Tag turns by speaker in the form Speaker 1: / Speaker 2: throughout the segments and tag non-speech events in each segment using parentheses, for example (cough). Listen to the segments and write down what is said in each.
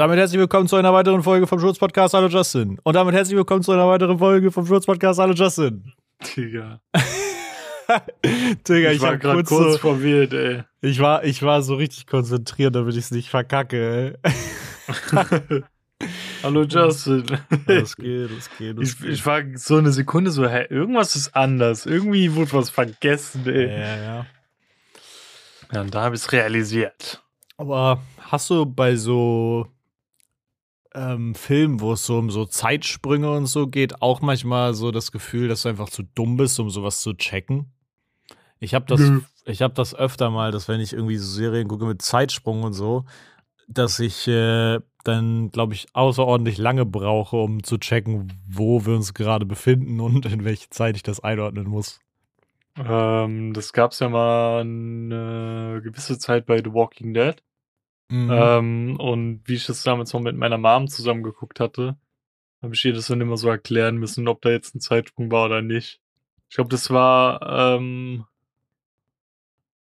Speaker 1: Damit herzlich willkommen zu einer weiteren Folge vom Schurz-Podcast Hallo Justin. Und damit herzlich willkommen zu einer weiteren Folge vom Schurz-Podcast Hallo Justin.
Speaker 2: Digga. (laughs)
Speaker 1: Digga,
Speaker 2: Ich,
Speaker 1: ich,
Speaker 2: war gerade
Speaker 1: kurz,
Speaker 2: kurz
Speaker 1: so,
Speaker 2: verwirrt, ey.
Speaker 1: ich, war, ich war so richtig konzentriert, damit ich es nicht verkacke. ey. (laughs)
Speaker 2: Hallo Justin.
Speaker 1: Das geht, das geht.
Speaker 2: Ich,
Speaker 1: geht.
Speaker 2: ich war so eine Sekunde so, hä, irgendwas ist anders. Irgendwie wurde was vergessen,
Speaker 1: ja,
Speaker 2: ey.
Speaker 1: ja, ja.
Speaker 2: Ja, und da habe ich es realisiert.
Speaker 1: Aber hast du bei so ähm, Filmen, wo es so um so Zeitsprünge und so geht, auch manchmal so das Gefühl, dass du einfach zu dumm bist, um sowas zu checken? Ich habe das,
Speaker 2: Nö.
Speaker 1: ich habe das öfter mal, dass wenn ich irgendwie so Serien gucke mit Zeitsprung und so, dass ich äh, dann, glaube ich, außerordentlich lange brauche, um zu checken, wo wir uns gerade befinden (laughs) und in welche Zeit ich das einordnen muss.
Speaker 2: Ähm, das gab es ja mal eine gewisse Zeit bei The Walking Dead.
Speaker 1: Mhm.
Speaker 2: Ähm, und wie ich das damals noch mit meiner Mom zusammen geguckt hatte, habe ich ihr das dann immer so erklären müssen, ob da jetzt ein Zeitsprung war oder nicht. Ich glaube, das war ähm,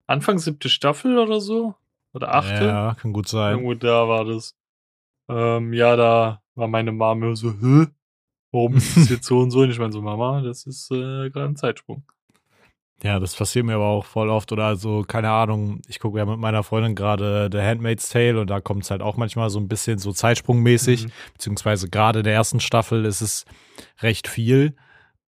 Speaker 2: Anfang siebte Staffel oder so. Oder achte.
Speaker 1: Ja, kann gut sein.
Speaker 2: Irgendwo da war das. Ähm, ja, da war meine Mama immer so, hä? Warum ist das (laughs) jetzt so und so? Und ich meine so, Mama, das ist äh, gerade ein Zeitsprung.
Speaker 1: Ja, das passiert mir aber auch voll oft. Oder also, keine Ahnung, ich gucke ja mit meiner Freundin gerade The Handmaid's Tale und da kommt es halt auch manchmal so ein bisschen so zeitsprungmäßig.
Speaker 2: Mhm.
Speaker 1: Beziehungsweise gerade in der ersten Staffel ist es recht viel.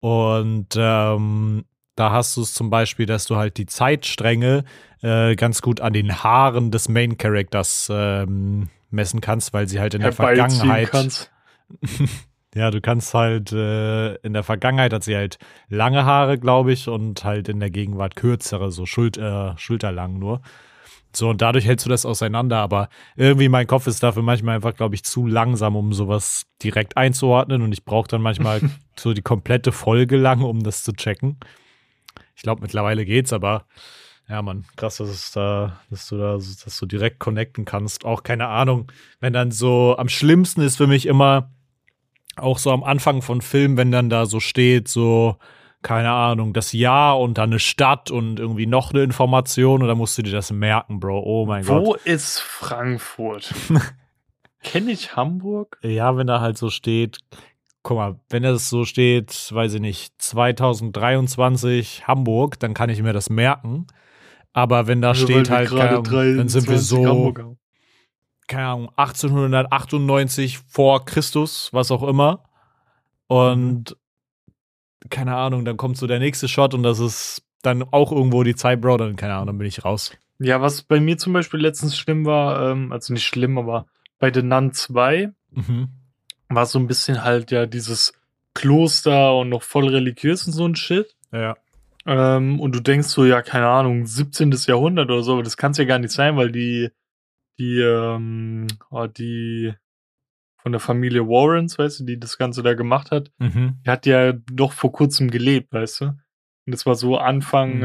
Speaker 1: Und ähm, da hast du es zum Beispiel, dass du halt die Zeitstränge äh, ganz gut an den Haaren des Main Characters ähm, messen kannst, weil sie halt in der Vergangenheit. (laughs) ja, du kannst halt, äh, in der Vergangenheit hat sie halt lange Haare, glaube ich, und halt in der Gegenwart kürzere, so Schul äh, schulterlang nur. So, und dadurch hältst du das auseinander, aber irgendwie mein Kopf ist dafür manchmal einfach, glaube ich, zu langsam, um sowas direkt einzuordnen und ich brauche dann manchmal (laughs) so die komplette Folge lang, um das zu checken. Ich glaube, mittlerweile geht's, aber ja, Mann, krass, dass, es da, dass du da, dass du direkt connecten kannst. Auch keine Ahnung, wenn dann so, am schlimmsten ist für mich immer, auch so am Anfang von Filmen, wenn dann da so steht, so, keine Ahnung, das Jahr und dann eine Stadt und irgendwie noch eine Information und dann musst du dir das merken, Bro. Oh mein
Speaker 2: Wo
Speaker 1: Gott.
Speaker 2: ist Frankfurt? (laughs) Kenne ich Hamburg?
Speaker 1: Ja, wenn da halt so steht, guck mal, wenn das so steht, weiß ich nicht, 2023 Hamburg, dann kann ich mir das merken. Aber wenn da
Speaker 2: Also,
Speaker 1: steht halt, dann sind wir
Speaker 2: 23
Speaker 1: so. Keine Ahnung, 1898 vor Christus, was auch immer. Und keine Ahnung, dann kommt so der nächste Shot und das ist dann auch irgendwo die Zeit, Bro, dann keine Ahnung, dann bin ich raus.
Speaker 2: Ja, was bei mir zum Beispiel letztens schlimm war, ähm, also nicht schlimm, aber bei The Nun 2
Speaker 1: Mhm.
Speaker 2: war so ein bisschen halt ja dieses Kloster und noch voll religiös und so ein Shit.
Speaker 1: Ja.
Speaker 2: Ähm, und du denkst so, ja, keine Ahnung, 17. Jahrhundert oder so, aber das kann es ja gar nicht sein, weil die, die, ähm, oh, die von der Familie Warrens, weißt du, die das Ganze da gemacht hat,
Speaker 1: Mhm.
Speaker 2: die hat ja doch vor kurzem gelebt, weißt du? Und das war so Anfang
Speaker 1: Mhm.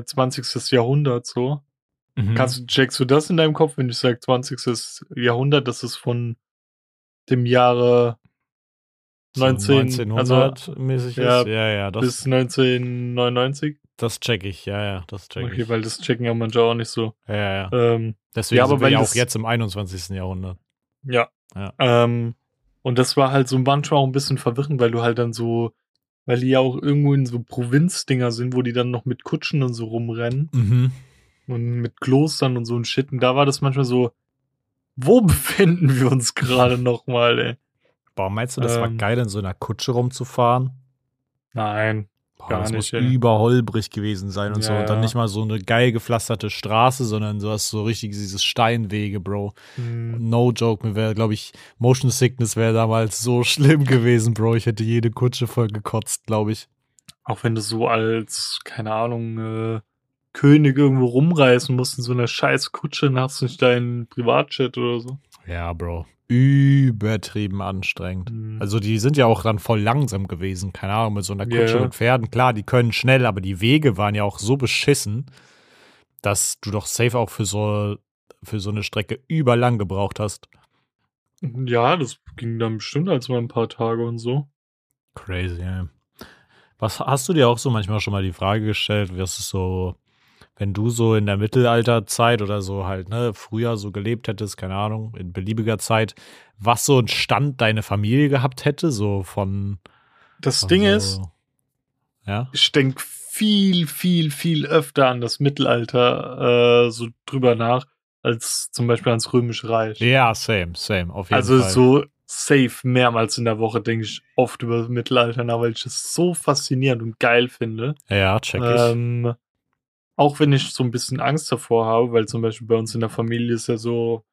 Speaker 2: äh, 20. Jahrhundert so.
Speaker 1: Mhm.
Speaker 2: Kannst du, checkst du das in deinem Kopf, wenn ich sage 20. Jahrhundert, das ist von dem Jahre
Speaker 1: So
Speaker 2: 19, also
Speaker 1: 1900 mäßig
Speaker 2: ja,
Speaker 1: ist? Ja, ja, das,
Speaker 2: bis 1999?
Speaker 1: Das check ich, ja, ja, das check
Speaker 2: Okay,
Speaker 1: ich.
Speaker 2: weil das checken ja manche auch nicht so.
Speaker 1: Ja, ja, ja.
Speaker 2: Ähm,
Speaker 1: Deswegen
Speaker 2: ja, aber
Speaker 1: sind wir ja auch jetzt im 21. Jahrhundert.
Speaker 2: ja.
Speaker 1: Ja.
Speaker 2: Ähm, und das war halt so manchmal auch ein bisschen verwirrend, weil du halt dann so, weil die ja auch irgendwo in so Provinzdinger sind, wo die dann noch mit Kutschen und so rumrennen
Speaker 1: Mhm.
Speaker 2: und mit Klostern und so ein Shit. Und da war das manchmal so, wo (laughs) befinden wir uns gerade nochmal, ey?
Speaker 1: Boah, meinst du, das war
Speaker 2: Ähm.
Speaker 1: geil, in so einer Kutsche rumzufahren?
Speaker 2: Nein.
Speaker 1: Boah,
Speaker 2: Gar
Speaker 1: das
Speaker 2: nicht,
Speaker 1: muss
Speaker 2: ey.
Speaker 1: überholbrig gewesen sein und so.
Speaker 2: Ja,
Speaker 1: Und dann
Speaker 2: ja.
Speaker 1: nicht mal so eine geil gepflasterte Straße, sondern du hast so richtig dieses Steinwege, Bro.
Speaker 2: Hm,
Speaker 1: No joke, mir wäre, glaube ich, Motion Sickness wäre damals so (laughs) schlimm gewesen, Bro. Ich hätte jede Kutsche voll gekotzt, glaube ich.
Speaker 2: Auch wenn du so als, keine Ahnung, äh, König irgendwo rumreisen musst in so einer scheiß Kutsche, dann hast du nicht deinen Privatjet oder so.
Speaker 1: Ja, Bro. Übertrieben anstrengend.
Speaker 2: Hm.
Speaker 1: Also die sind ja auch dann voll langsam gewesen. Keine Ahnung, mit so einer Kutsche
Speaker 2: ja.
Speaker 1: mit Pferden. Klar, die können schnell, aber die Wege waren ja auch so beschissen, dass du doch safe auch für so, für so eine Strecke überlang gebraucht hast.
Speaker 2: Ja, das ging dann bestimmt als mal ein paar Tage und so.
Speaker 1: Crazy, ja. Was hast du dir auch so manchmal schon mal die Frage gestellt, was es so wenn du so in der Mittelalterzeit oder so halt, ne, früher so gelebt hättest, keine Ahnung, in beliebiger Zeit, was so ein Stand deine Familie gehabt hätte, so von.
Speaker 2: Das
Speaker 1: von
Speaker 2: Ding
Speaker 1: so,
Speaker 2: ist,
Speaker 1: Ja.
Speaker 2: ich denke viel, viel, viel öfter an das Mittelalter äh, so drüber nach, als zum Beispiel ans Römische Reich.
Speaker 1: Ja, same, same, auf jeden
Speaker 2: also
Speaker 1: Fall.
Speaker 2: so safe mehrmals in der Woche denke ich oft über das Mittelalter nach, weil ich es so faszinierend und geil finde.
Speaker 1: Ja, check ich.
Speaker 2: Ähm, auch wenn ich so ein bisschen Angst davor habe, weil zum Beispiel bei uns in der Familie ist ja so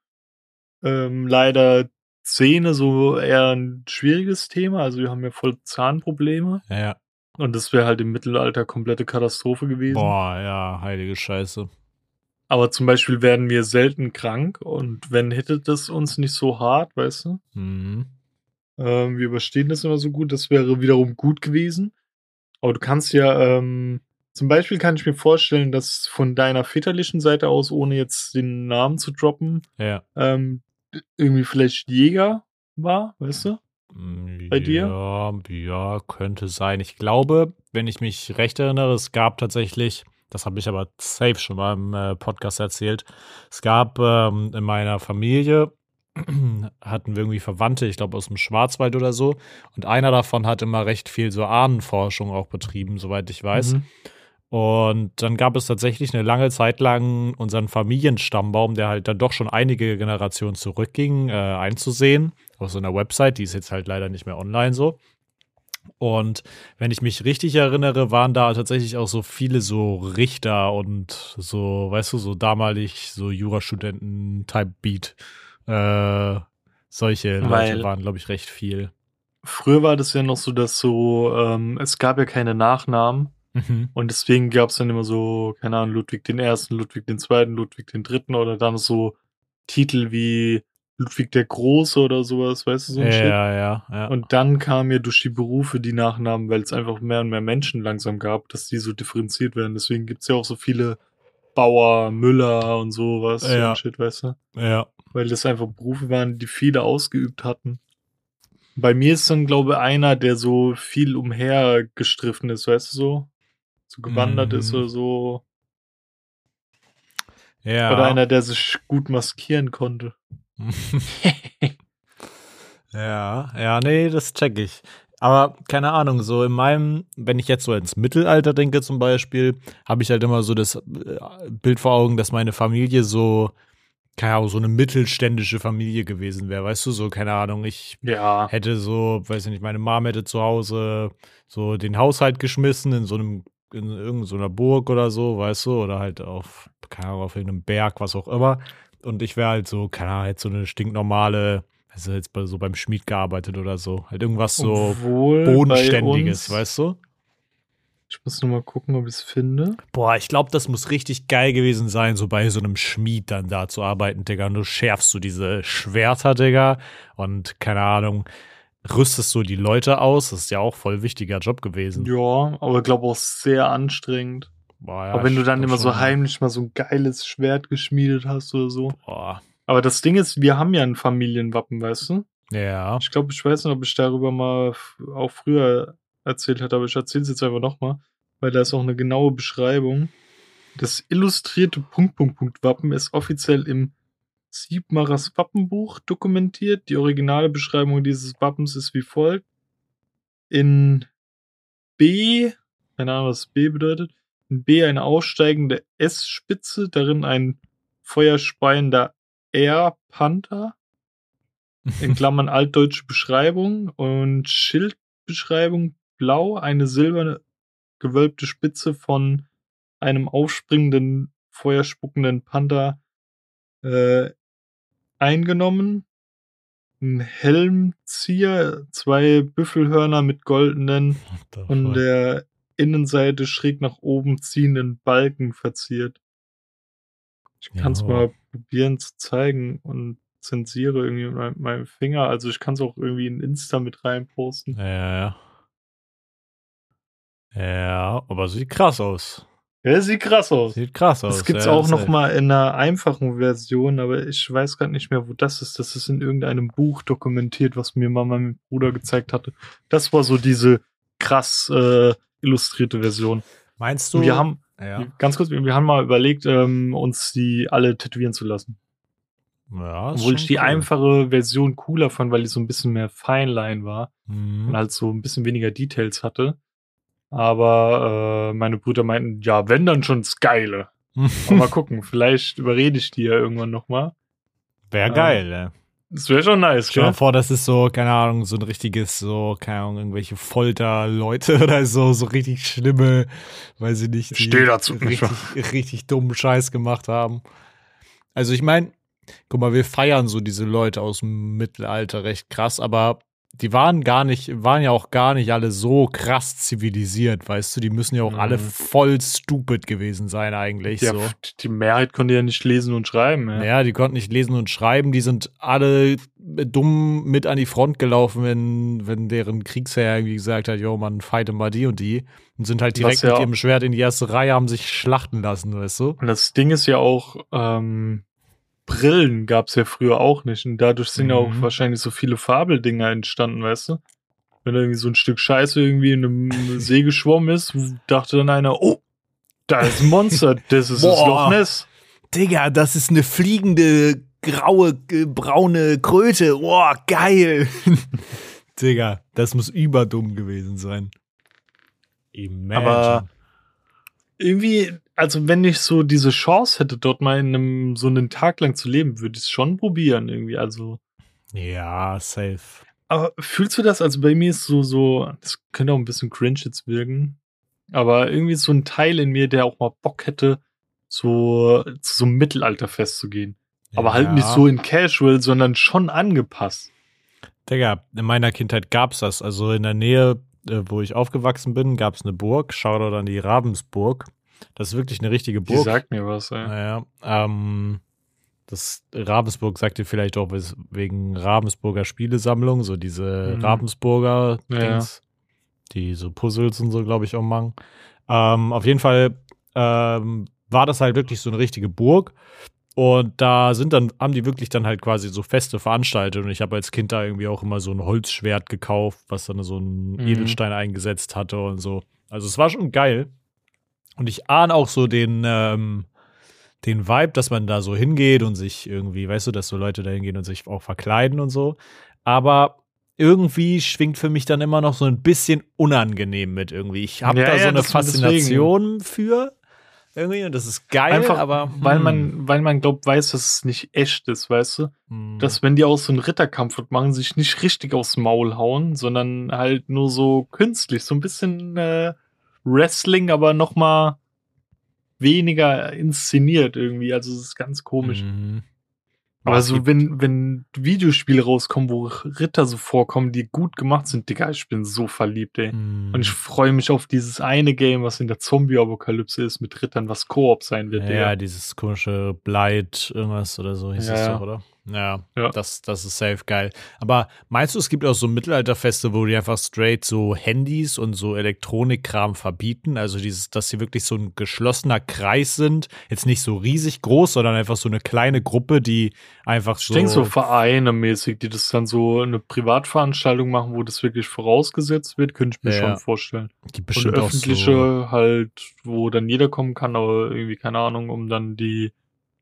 Speaker 2: ähm, leider Zähne so eher ein schwieriges Thema. Also wir haben ja voll Zahnprobleme
Speaker 1: ja.
Speaker 2: und das wäre halt im Mittelalter komplette Katastrophe gewesen.
Speaker 1: Boah, ja, heilige Scheiße.
Speaker 2: Aber zum Beispiel werden wir selten krank und wenn hätte das uns nicht so hart, weißt du?
Speaker 1: Mhm.
Speaker 2: Ähm, wir überstehen das immer so gut, das wäre wiederum gut gewesen. Aber du kannst ja, ähm, zum Beispiel kann ich mir vorstellen, dass von deiner väterlichen Seite aus, ohne jetzt den Namen zu droppen,
Speaker 1: Ja.
Speaker 2: ähm, irgendwie vielleicht Jäger war, weißt du? Bei dir?
Speaker 1: Ja, ja, könnte sein. Ich glaube, wenn ich mich recht erinnere, es gab tatsächlich, das habe ich aber safe schon mal im äh, Podcast erzählt, es gab ähm, in meiner Familie, (clears throat) hatten wir irgendwie Verwandte, ich glaube aus dem Schwarzwald oder so, und einer davon hat immer recht viel so Ahnenforschung auch betrieben, soweit ich weiß.
Speaker 2: Mhm.
Speaker 1: Und dann gab es tatsächlich eine lange Zeit lang unseren Familienstammbaum, der halt dann doch schon einige Generationen zurückging, äh, einzusehen. Auf so einer Website, die ist jetzt halt leider nicht mehr online so. Und wenn ich mich richtig erinnere, waren da tatsächlich auch so viele so Richter und so, weißt du, so damalig so Jurastudenten-Type-Beat. Äh, solche Leute
Speaker 2: Weil-
Speaker 1: waren, glaube ich, recht viel.
Speaker 2: Früher war das ja noch so, dass so, ähm, es gab ja keine Nachnamen
Speaker 1: Mhm.
Speaker 2: und deswegen gab es dann immer so, keine Ahnung, Ludwig den Ersten, Ludwig den Zweiten, Ludwig den Dritten oder dann so Titel wie Ludwig der Große oder sowas, weißt du, so ein
Speaker 1: Ja,
Speaker 2: Shit.
Speaker 1: ja, ja.
Speaker 2: Und dann kamen ja durch die Berufe die Nachnamen, weil es einfach mehr und mehr Menschen langsam gab, dass die so differenziert werden. Deswegen gibt es ja auch so viele Bauer, Müller und sowas, so
Speaker 1: Ja.
Speaker 2: ein Shit, weißt du?
Speaker 1: ja.
Speaker 2: Weil das einfach Berufe waren, die viele ausgeübt hatten. Bei mir ist dann, glaube ich, einer, der so viel umhergestriffen ist, weißt du so? So gewandert ist
Speaker 1: Mhm.
Speaker 2: oder so.
Speaker 1: ja.
Speaker 2: Oder einer, der sich gut maskieren konnte. (laughs)
Speaker 1: Ja, ja, nee, das check ich. Aber keine Ahnung, so in meinem, wenn ich jetzt so ins Mittelalter denke zum Beispiel, habe ich halt immer so das äh, Bild vor Augen, dass meine Familie so, keine Ahnung, so eine mittelständische Familie gewesen wäre. Weißt du, so, keine Ahnung, ich
Speaker 2: Ja.
Speaker 1: hätte so, weiß ich nicht, meine Mom hätte zu Hause so den Haushalt geschmissen in so einem, in irgendeiner Burg oder so, weißt du, oder halt auf, keine Ahnung, auf irgendeinem Berg, was auch immer. Und ich wäre halt so, keine Ahnung, halt so eine stinknormale, also jetzt bei, so beim Schmied gearbeitet oder so. Halt irgendwas so
Speaker 2: Obwohl
Speaker 1: Bodenständiges, weißt du?
Speaker 2: Ich muss nur mal gucken, ob ich es finde.
Speaker 1: Boah, ich glaube, das muss richtig geil gewesen sein, so bei so einem Schmied dann da zu arbeiten, Digga. Und du schärfst so diese Schwerter, Digga. Und keine Ahnung, rüstest so die Leute aus. Das ist ja auch voll wichtiger Job gewesen.
Speaker 2: Ja, aber ich glaube auch sehr anstrengend.
Speaker 1: Boah, ja,
Speaker 2: aber wenn du dann immer so heimlich mal so ein geiles Schwert geschmiedet hast oder so.
Speaker 1: Boah.
Speaker 2: Aber das Ding ist, wir haben ja ein Familienwappen, weißt du?
Speaker 1: Ja.
Speaker 2: Ich glaube, ich weiß nicht, ob ich darüber mal auch früher erzählt hatte, aber ich erzähle es jetzt einfach nochmal, weil da ist auch eine genaue Beschreibung. Das illustrierte Punkt, Punkt, Punkt Wappen ist offiziell im Siebmachers Wappenbuch dokumentiert. Die originale Beschreibung dieses Wappens ist wie folgt. In B, keine Ahnung, was B bedeutet, in B eine aussteigende S-Spitze, darin ein feuerspeiender R-Panther (laughs) in Klammern altdeutsche Beschreibung und Schildbeschreibung blau, eine silberne gewölbte Spitze von einem aufspringenden, feuerspuckenden Panther äh, eingenommen. Ein Helmzieher, zwei Büffelhörner mit goldenen
Speaker 1: fuck?
Speaker 2: der Innenseite schräg nach oben ziehenden Balken verziert. Ich kann es mal probieren zu zeigen und zensiere irgendwie mit meinem, meinem Finger. Also ich kann es auch irgendwie in Insta mit reinposten.
Speaker 1: Ja, ja. Ja, aber sieht krass aus.
Speaker 2: Ja, sieht krass aus.
Speaker 1: Sieht krass aus.
Speaker 2: Das gibt's
Speaker 1: ja,
Speaker 2: auch noch mal in einer einfachen Version, aber ich weiß gerade nicht mehr, wo das ist. Das ist in irgendeinem Buch dokumentiert, was mir mal mein Bruder gezeigt hatte. Das war so diese krass äh, illustrierte Version.
Speaker 1: Meinst du?
Speaker 2: Wir haben,
Speaker 1: Ja.
Speaker 2: Ganz kurz, wir haben mal überlegt, ähm, uns die alle tätowieren zu lassen.
Speaker 1: Ja,
Speaker 2: Obwohl ich die
Speaker 1: cool.
Speaker 2: einfache Version cooler fand, weil die so ein bisschen mehr Feinline war und
Speaker 1: Mhm.
Speaker 2: halt so ein bisschen weniger Details hatte. Aber äh, meine Brüder meinten, ja, wenn dann schon das Geile. Mal (laughs) gucken, vielleicht überrede ich die ja irgendwann nochmal.
Speaker 1: Wäre
Speaker 2: Ja.
Speaker 1: geil, ey.
Speaker 2: Das wäre schon nice,
Speaker 1: Stell dir
Speaker 2: gell?
Speaker 1: vor, das ist so, keine Ahnung, so ein richtiges, so, keine Ahnung, irgendwelche Folterleute (laughs) oder so, so richtig schlimme, weiß ich nicht, die
Speaker 2: Steh dazu, nicht
Speaker 1: richtig, (laughs) richtig dummen Scheiß gemacht haben. Also ich meine, guck mal, wir feiern so diese Leute aus dem Mittelalter recht krass, aber die waren gar nicht, waren ja auch gar nicht alle so krass zivilisiert, weißt du, die müssen ja auch
Speaker 2: Mhm.
Speaker 1: alle voll stupid gewesen sein eigentlich,
Speaker 2: Ja,
Speaker 1: so.
Speaker 2: die Mehrheit konnte ja nicht lesen und schreiben. Ja.
Speaker 1: Ja, die konnten nicht lesen und schreiben. Die sind alle dumm mit an die Front gelaufen, wenn, wenn deren Kriegsherr irgendwie gesagt hat, jo, man, fighte mal die und die. Und sind halt direkt
Speaker 2: ja
Speaker 1: mit ihrem Schwert in die erste Reihe, haben sich schlachten lassen, weißt du?
Speaker 2: Und das Ding ist ja auch, ähm, Brillen gab es ja früher auch nicht. Und dadurch sind ja auch
Speaker 1: Mhm.
Speaker 2: wahrscheinlich so viele Fabeldinger entstanden, weißt du? Wenn irgendwie so ein Stück Scheiße irgendwie in einem (laughs) See geschwommen ist, dachte dann einer, oh, da ist ein Monster, das ist das. Loch Ness.
Speaker 1: Digga, das ist eine fliegende, graue, äh, braune Kröte. Boah, geil. (laughs) Digga, das muss überdumm gewesen sein. Imagine.
Speaker 2: Aber- Irgendwie, also wenn ich so diese Chance hätte, dort mal in einem, so einen Tag lang zu leben, würde ich es schon probieren irgendwie. Also,
Speaker 1: ja, safe.
Speaker 2: aber fühlst du das? Also bei mir ist so, so, das könnte auch ein bisschen cringe jetzt wirken, aber irgendwie so ein Teil in mir, der auch mal Bock hätte, so zu so einem Mittelalterfest zu gehen. Aber halt nicht
Speaker 1: Ja.
Speaker 2: so in Casual, sondern schon angepasst.
Speaker 1: Digga, in meiner Kindheit gab's das. Also in der Nähe, äh, wo ich aufgewachsen bin, gab's eine Burg. Shoutout an die Ravensburg. Das ist wirklich eine richtige
Speaker 2: Die
Speaker 1: Burg.
Speaker 2: sagt mir was, ey.
Speaker 1: Naja, ähm, das Ravensburg sagt ihr vielleicht auch wegen Ravensburger Spielesammlung, so diese
Speaker 2: Mhm.
Speaker 1: Ravensburger
Speaker 2: Ja,
Speaker 1: Dings, die so Puzzles und so, glaube ich, auch machen. Ähm, auf jeden Fall ähm, war das halt wirklich so eine richtige Burg. Und da sind dann, haben die wirklich dann halt quasi so Feste veranstaltet. Und ich habe als Kind da irgendwie auch immer so ein Holzschwert gekauft, was dann so einen
Speaker 2: Mhm.
Speaker 1: Edelstein eingesetzt hatte und so. Also es war schon geil. Und ich ahne auch so den, ähm, den Vibe, dass man da so hingeht und sich irgendwie, weißt du, dass so Leute da hingehen und sich auch verkleiden und so. Aber irgendwie schwingt für mich dann immer noch so ein bisschen unangenehm mit irgendwie. Ich habe
Speaker 2: Ja,
Speaker 1: da so
Speaker 2: ja,
Speaker 1: eine. Faszination für irgendwie und das ist geil,
Speaker 2: Einfach,
Speaker 1: aber
Speaker 2: weil
Speaker 1: hm,
Speaker 2: man, weil man glaubt, weiß, dass es nicht echt ist, weißt du?
Speaker 1: hm.
Speaker 2: Dass wenn die auch so einen Ritterkampf machen, sich nicht richtig aufs Maul hauen, sondern halt nur so künstlich, so ein bisschen äh, Wrestling, aber noch mal weniger inszeniert irgendwie. Also es ist ganz komisch.
Speaker 1: Mhm.
Speaker 2: Aber so, wenn, wenn Videospiele rauskommen, wo Ritter so vorkommen, die gut gemacht sind, Digga, ich bin so verliebt, ey.
Speaker 1: Mhm.
Speaker 2: Und ich freue mich auf dieses eine Game, was in der Zombie-Apokalypse ist, mit Rittern, was Koop sein wird,
Speaker 1: ja,
Speaker 2: Digga.
Speaker 1: dieses komische Blight, irgendwas oder so hieß
Speaker 2: Ja,
Speaker 1: es
Speaker 2: ja.
Speaker 1: doch, oder? Ja,
Speaker 2: Ja.
Speaker 1: Das, das ist safe geil. Aber meinst du, es gibt auch so Mittelalterfeste, wo die einfach straight so Handys und so Elektronikkram verbieten? Also dieses, dass sie wirklich so ein geschlossener Kreis sind, jetzt nicht so riesig groß, sondern einfach so eine kleine Gruppe, die einfach
Speaker 2: Ich
Speaker 1: so.
Speaker 2: denke so Vereine mäßig, die das dann so eine Privatveranstaltung machen, wo das wirklich vorausgesetzt wird, könnte ich mir
Speaker 1: Ja,
Speaker 2: schon vorstellen.
Speaker 1: die
Speaker 2: Und
Speaker 1: bestimmt auch
Speaker 2: öffentliche
Speaker 1: so.
Speaker 2: halt, wo dann jeder kommen kann, aber irgendwie, keine Ahnung, um dann die,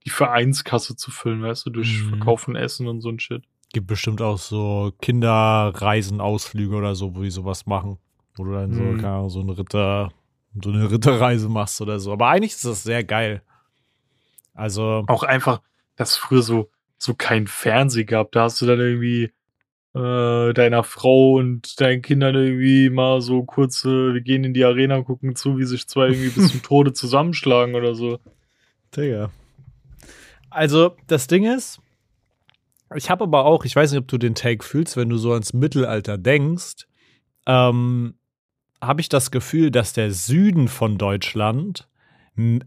Speaker 2: die Vereinskasse zu füllen, weißt du, durch
Speaker 1: Mhm.
Speaker 2: Verkauf von Essen und so ein Shit.
Speaker 1: Gibt bestimmt auch so Kinderreisen, Ausflüge oder so, wo die sowas machen. Wo du dann so,
Speaker 2: Mhm.
Speaker 1: keine Ahnung, so eine Ritter, so eine Ritterreise machst oder so. Aber eigentlich ist das sehr geil. Also,
Speaker 2: Auch einfach, dass früher so, so kein Fernseh gab. Da hast du dann irgendwie äh, deiner Frau und deinen Kindern irgendwie mal so kurz, äh, wir gehen in die Arena und gucken zu, wie sich zwei irgendwie bis zum (laughs) Tode zusammenschlagen oder so.
Speaker 1: Digga. Also, das Ding ist, ich habe aber auch, ich weiß nicht, ob du den Take fühlst, wenn du so ans Mittelalter denkst, ähm, habe ich das Gefühl, dass der Süden von Deutschland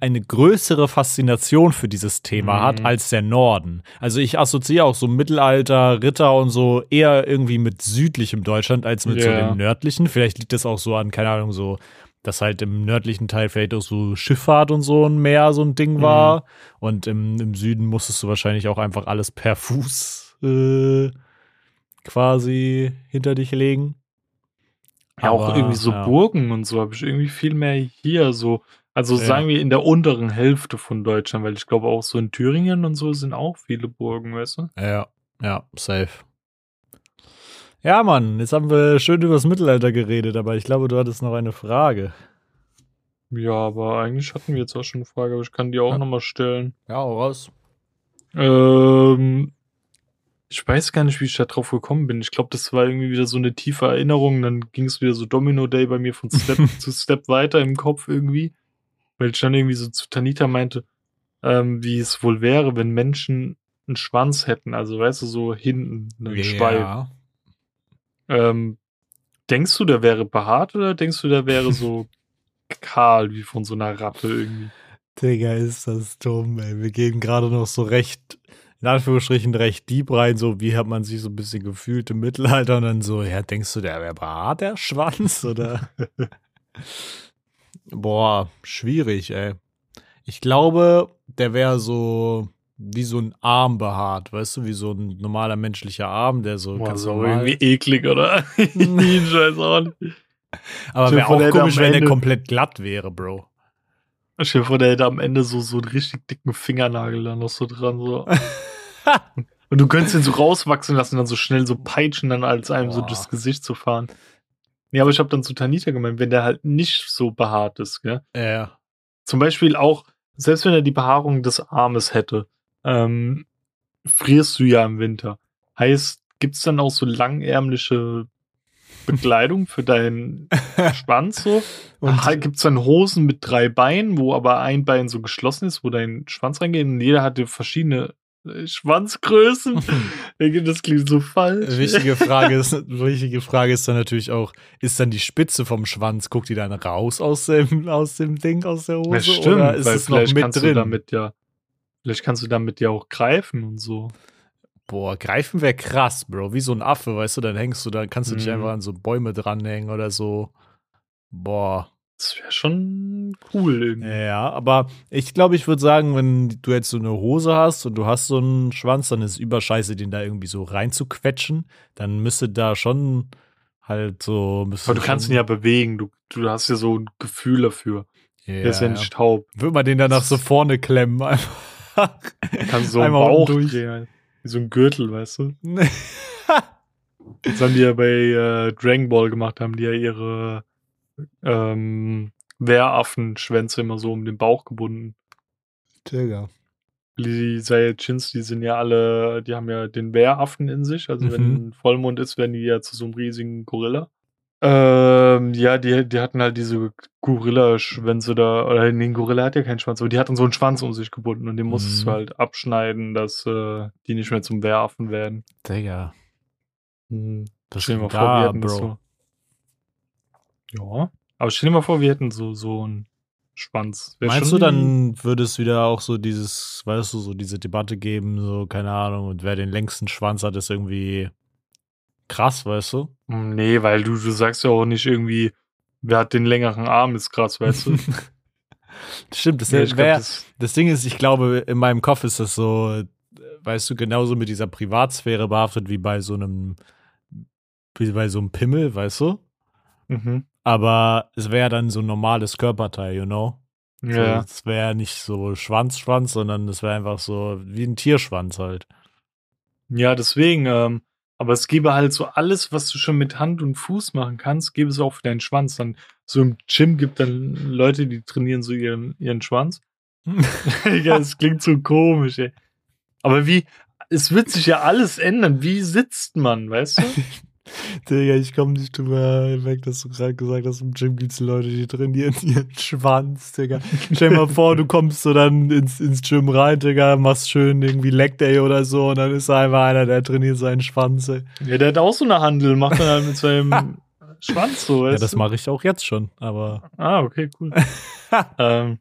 Speaker 1: eine größere Faszination für dieses Thema
Speaker 2: Mhm.
Speaker 1: hat als der Norden. Also ich assoziiere auch so Mittelalter, Ritter und so eher irgendwie mit südlichem Deutschland als mit so
Speaker 2: Ja.
Speaker 1: dem nördlichen. Vielleicht liegt das auch so an, keine Ahnung, so, dass halt im nördlichen Teil vielleicht auch so Schifffahrt und so ein Meer so ein Ding
Speaker 2: Mhm.
Speaker 1: war. Und im, im Süden musstest du wahrscheinlich auch einfach alles per Fuß äh, quasi hinter dich legen.
Speaker 2: Ja, auch
Speaker 1: Aber,
Speaker 2: irgendwie so
Speaker 1: ja.
Speaker 2: Burgen und so habe ich irgendwie viel mehr hier, so Also
Speaker 1: Ja.
Speaker 2: sagen wir in der unteren Hälfte von Deutschland, weil ich glaube auch so in Thüringen und so sind auch viele Burgen, weißt du?
Speaker 1: Ja, ja, safe. Ja, Mann, jetzt haben wir schön über das Mittelalter geredet, aber ich glaube, du hattest noch eine Frage.
Speaker 2: Ja, aber eigentlich hatten wir jetzt auch schon eine Frage, aber ich kann die auch
Speaker 1: Ja.
Speaker 2: nochmal stellen.
Speaker 1: Ja, hau raus.
Speaker 2: Ähm, ich weiß gar nicht, wie ich da drauf gekommen bin. Ich glaube, das war irgendwie wieder so eine tiefe Erinnerung. Dann ging es wieder so Domino Day bei mir von Step (laughs) zu Step weiter im Kopf irgendwie. Weil ich dann irgendwie so zu Tanita meinte, ähm, wie es wohl wäre, wenn Menschen einen Schwanz hätten. Also, weißt du, so hinten einen Schweif. Ähm, denkst du, der wäre behaart oder denkst du, der wäre so (laughs) kahl wie von so einer Ratte irgendwie?
Speaker 1: Digga, ist das dumm, ey. Wir gehen gerade noch so recht, in Anführungsstrichen, recht deep rein, so wie hat man sich so ein bisschen gefühlt im Mittelalter und dann so, ja, denkst du, der wäre behaart, der Schwanz, oder? (laughs) Boah, schwierig, ey. Ich glaube, der wäre so wie so ein Arm behaart, weißt du, wie so ein normaler menschlicher Arm, der so
Speaker 2: Boah,
Speaker 1: ganz
Speaker 2: ist auch
Speaker 1: normal
Speaker 2: irgendwie eklig, oder? Ein Scheiß an.
Speaker 1: Aber wäre auch komisch, wenn der komplett glatt wäre, Bro.
Speaker 2: Dir vor, der hätte am Ende so, so einen richtig dicken Fingernagel da noch so dran. So. (laughs) Und du könntest ihn so rauswachsen lassen, dann so schnell so peitschen, dann als einem so
Speaker 1: Boah.
Speaker 2: durchs Gesicht zu fahren. Ja, aber ich habe dann zu Tanita gemeint, wenn der halt nicht so behaart ist, gell?
Speaker 1: Ja.
Speaker 2: Zum Beispiel auch, selbst wenn er die Behaarung des Armes hätte, ähm, frierst du ja im Winter. Heißt, gibt's dann auch so langärmliche Bekleidung für deinen Schwanz so? (laughs)
Speaker 1: Und
Speaker 2: Und gibt's dann Hosen mit drei Beinen, wo aber ein Bein so geschlossen ist, wo dein Schwanz reingeht und jeder hatte verschiedene äh, Schwanzgrößen. (laughs) das klingt so falsch.
Speaker 1: Wichtige Frage ist, wichtige Frage ist dann natürlich auch, ist dann die Spitze vom Schwanz, guckt die dann raus aus dem, aus dem Ding, aus der Hose?
Speaker 2: Das stimmt,
Speaker 1: oder ist es noch mit drin?
Speaker 2: damit ja, vielleicht kannst du damit ja auch greifen und so.
Speaker 1: Boah, greifen wäre krass, Bro. Wie so ein Affe, weißt du, dann hängst du, dann kannst du dich
Speaker 2: Mhm.
Speaker 1: einfach an so Bäume dranhängen oder so. Boah.
Speaker 2: Das wäre schon cool irgendwie.
Speaker 1: Ja, aber ich glaube, ich würde sagen, wenn du jetzt so eine Hose hast und du hast so einen Schwanz, dann ist es überscheiße, den da irgendwie so reinzuquetschen. Dann müsste da schon halt so.
Speaker 2: Aber du kannst ihn ja bewegen, du, du hast ja so ein Gefühl dafür.
Speaker 1: Ja,
Speaker 2: Der ist ja nicht taub.
Speaker 1: Würde man den danach so vorne klemmen einfach. (laughs)
Speaker 2: Du kannst so einen Bauch
Speaker 1: durch.
Speaker 2: drehen. Wie so ein Gürtel, weißt du? (laughs) Das haben die ja bei äh, Dragon Ball gemacht, haben die ja ihre ähm, Wehraffenschwänze immer so um den Bauch gebunden.
Speaker 1: Digga.
Speaker 2: Die Saiyajins, die sind ja alle, die haben ja den Wehraffen in sich. Also
Speaker 1: Mhm.
Speaker 2: wenn Vollmond ist, werden die ja zu so einem riesigen Gorilla. Ähm, ja, die, die hatten halt diese Gorilla-Schwänze da, oder ein Gorilla hat ja keinen Schwanz, aber die hatten so einen Schwanz um sich gebunden und den musstest
Speaker 1: Mhm.
Speaker 2: du halt abschneiden, dass äh, die nicht mehr zum Wehraffen werden.
Speaker 1: Digga.
Speaker 2: Mhm.
Speaker 1: Was
Speaker 2: Stell dir mal vor, wir hätten das
Speaker 1: Bro?
Speaker 2: so. Ja. Aber stell dir mal vor, wir hätten so, so einen Schwanz. Wär
Speaker 1: Meinst du, dann würde es wieder auch so dieses, weißt du, so diese Debatte geben, so, keine Ahnung, und wer den längsten Schwanz hat, ist irgendwie krass, weißt du?
Speaker 2: Hm, Nee, weil du, du sagst ja auch nicht irgendwie, wer hat den längeren Arm, ist krass, weißt du? (laughs)
Speaker 1: Stimmt, das,
Speaker 2: Nee, glaub,
Speaker 1: wär,
Speaker 2: das,
Speaker 1: das Ding ist, ich glaube, in meinem Kopf ist das so, weißt du, genauso mit dieser Privatsphäre behaftet wie bei so einem, wie bei so einem Pimmel, weißt du?
Speaker 2: mhm.
Speaker 1: Aber es wäre dann so ein normales Körperteil, you know?
Speaker 2: Ja.
Speaker 1: So, es wäre nicht so Schwanz, Schwanz, sondern es wäre einfach so wie ein Tierschwanz halt.
Speaker 2: ja, deswegen, ähm, aber es gäbe halt so alles, was du schon mit Hand und Fuß machen kannst, gäbe es auch für deinen Schwanz. Dann so im Gym gibt dann Leute, die trainieren so ihren, ihren Schwanz. (laughs) ja, das klingt so komisch, ey. Aber wie, es wird sich ja alles ändern. Wie sitzt man, weißt du? (laughs) (laughs)
Speaker 1: Digga, ich komme nicht drüber hinweg, dass du gerade gesagt hast, im Gym gibt es Leute, die trainieren (laughs) ihren Schwanz, Digga. Stell dir mal vor, du kommst so dann ins, ins Gym rein, Digga, machst schön irgendwie Leg Day oder so und dann ist da einfach einer, der trainiert seinen Schwanz, ey.
Speaker 2: Ja, der hat auch so eine Handel, macht dann halt mit seinem (laughs) Schwanz so, weißt
Speaker 1: Ja, das mache ich auch jetzt schon, aber.
Speaker 2: Ah, okay, cool. ähm,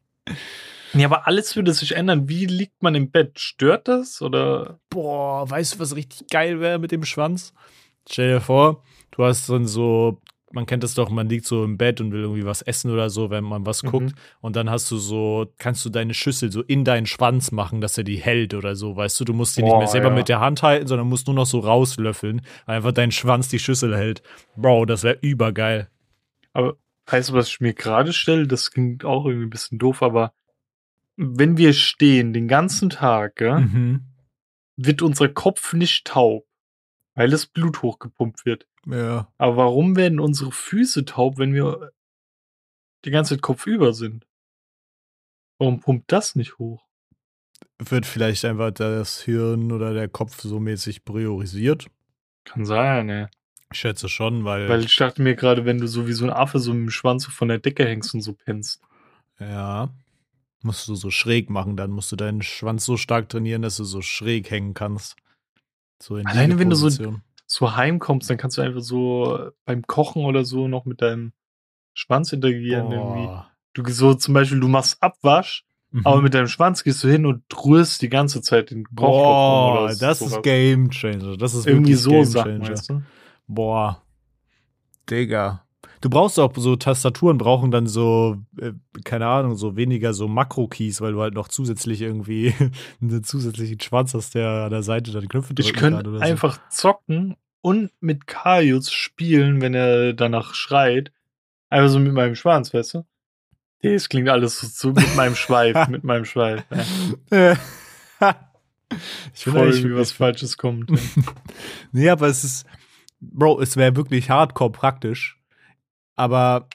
Speaker 2: ja, aber alles würde sich ändern. Wie liegt man im Bett? Stört das? Oder?
Speaker 1: Boah, weißt du, was richtig geil wäre mit dem Schwanz? Stell dir vor, du hast dann so, man kennt das doch, man liegt so im Bett und will irgendwie was essen oder so, wenn man was
Speaker 2: Mhm.
Speaker 1: guckt. Und dann hast du so, kannst du deine Schüssel so in deinen Schwanz machen, dass er die hält oder so, weißt du? Du musst die nicht
Speaker 2: Boah,
Speaker 1: mehr selber
Speaker 2: ja.
Speaker 1: mit der Hand halten, sondern musst nur noch so rauslöffeln, weil einfach dein Schwanz die Schüssel hält. Bro, das wäre übergeil.
Speaker 2: Aber weißt du, was ich mir gerade stelle? Das klingt auch irgendwie ein bisschen doof, aber wenn wir stehen den ganzen Tag, ja,
Speaker 1: Mhm.
Speaker 2: wird unser Kopf nicht taub, weil das Blut hochgepumpt wird.
Speaker 1: Ja.
Speaker 2: Aber warum werden unsere Füße taub, wenn wir die ganze Zeit kopfüber sind? Warum pumpt das nicht hoch?
Speaker 1: Wird vielleicht einfach das Hirn oder der Kopf so mäßig priorisiert?
Speaker 2: Kann sein, ne?
Speaker 1: Ich schätze schon, weil,
Speaker 2: Weil ich dachte mir gerade, wenn du so wie so ein Affe so mit dem Schwanz so von der Decke hängst und so pennst.
Speaker 1: ja, musst du so schräg machen, dann musst du deinen Schwanz so stark trainieren, dass du so schräg hängen kannst. So in
Speaker 2: Alleine wenn du so-. So heimkommst, dann kannst du einfach so beim Kochen oder so noch mit deinem Schwanz interagieren irgendwie.
Speaker 1: Boah.
Speaker 2: Du so zum Beispiel, du machst Abwasch,
Speaker 1: Mhm.
Speaker 2: aber mit deinem Schwanz gehst du hin und rührst die ganze Zeit den Kochtopf
Speaker 1: Boah, das
Speaker 2: sowas.
Speaker 1: ist Game Changer. Das ist
Speaker 2: irgendwie so
Speaker 1: Game
Speaker 2: Sachen,
Speaker 1: Changer.
Speaker 2: weißt du?
Speaker 1: Boah. Digga. Du brauchst auch so Tastaturen, brauchen dann so, äh, keine Ahnung, so weniger so Makro-Keys, weil du halt noch zusätzlich irgendwie (laughs) einen zusätzlichen Schwanz hast, der an der Seite dann Knöpfe drücken
Speaker 2: Ich
Speaker 1: kann
Speaker 2: könnte
Speaker 1: so.
Speaker 2: einfach zocken und mit Kaius spielen, wenn er danach schreit. Einfach so mit meinem Schwanz, weißt du? Nee, es klingt alles so, so mit meinem Schweif, (laughs) mit meinem Schweif. Ja. (laughs)
Speaker 1: ich finde eigentlich
Speaker 2: irgendwie was Falsches kommt. Ja.
Speaker 1: Nee, aber es ist, Bro, es wäre wirklich hardcore praktisch. Aber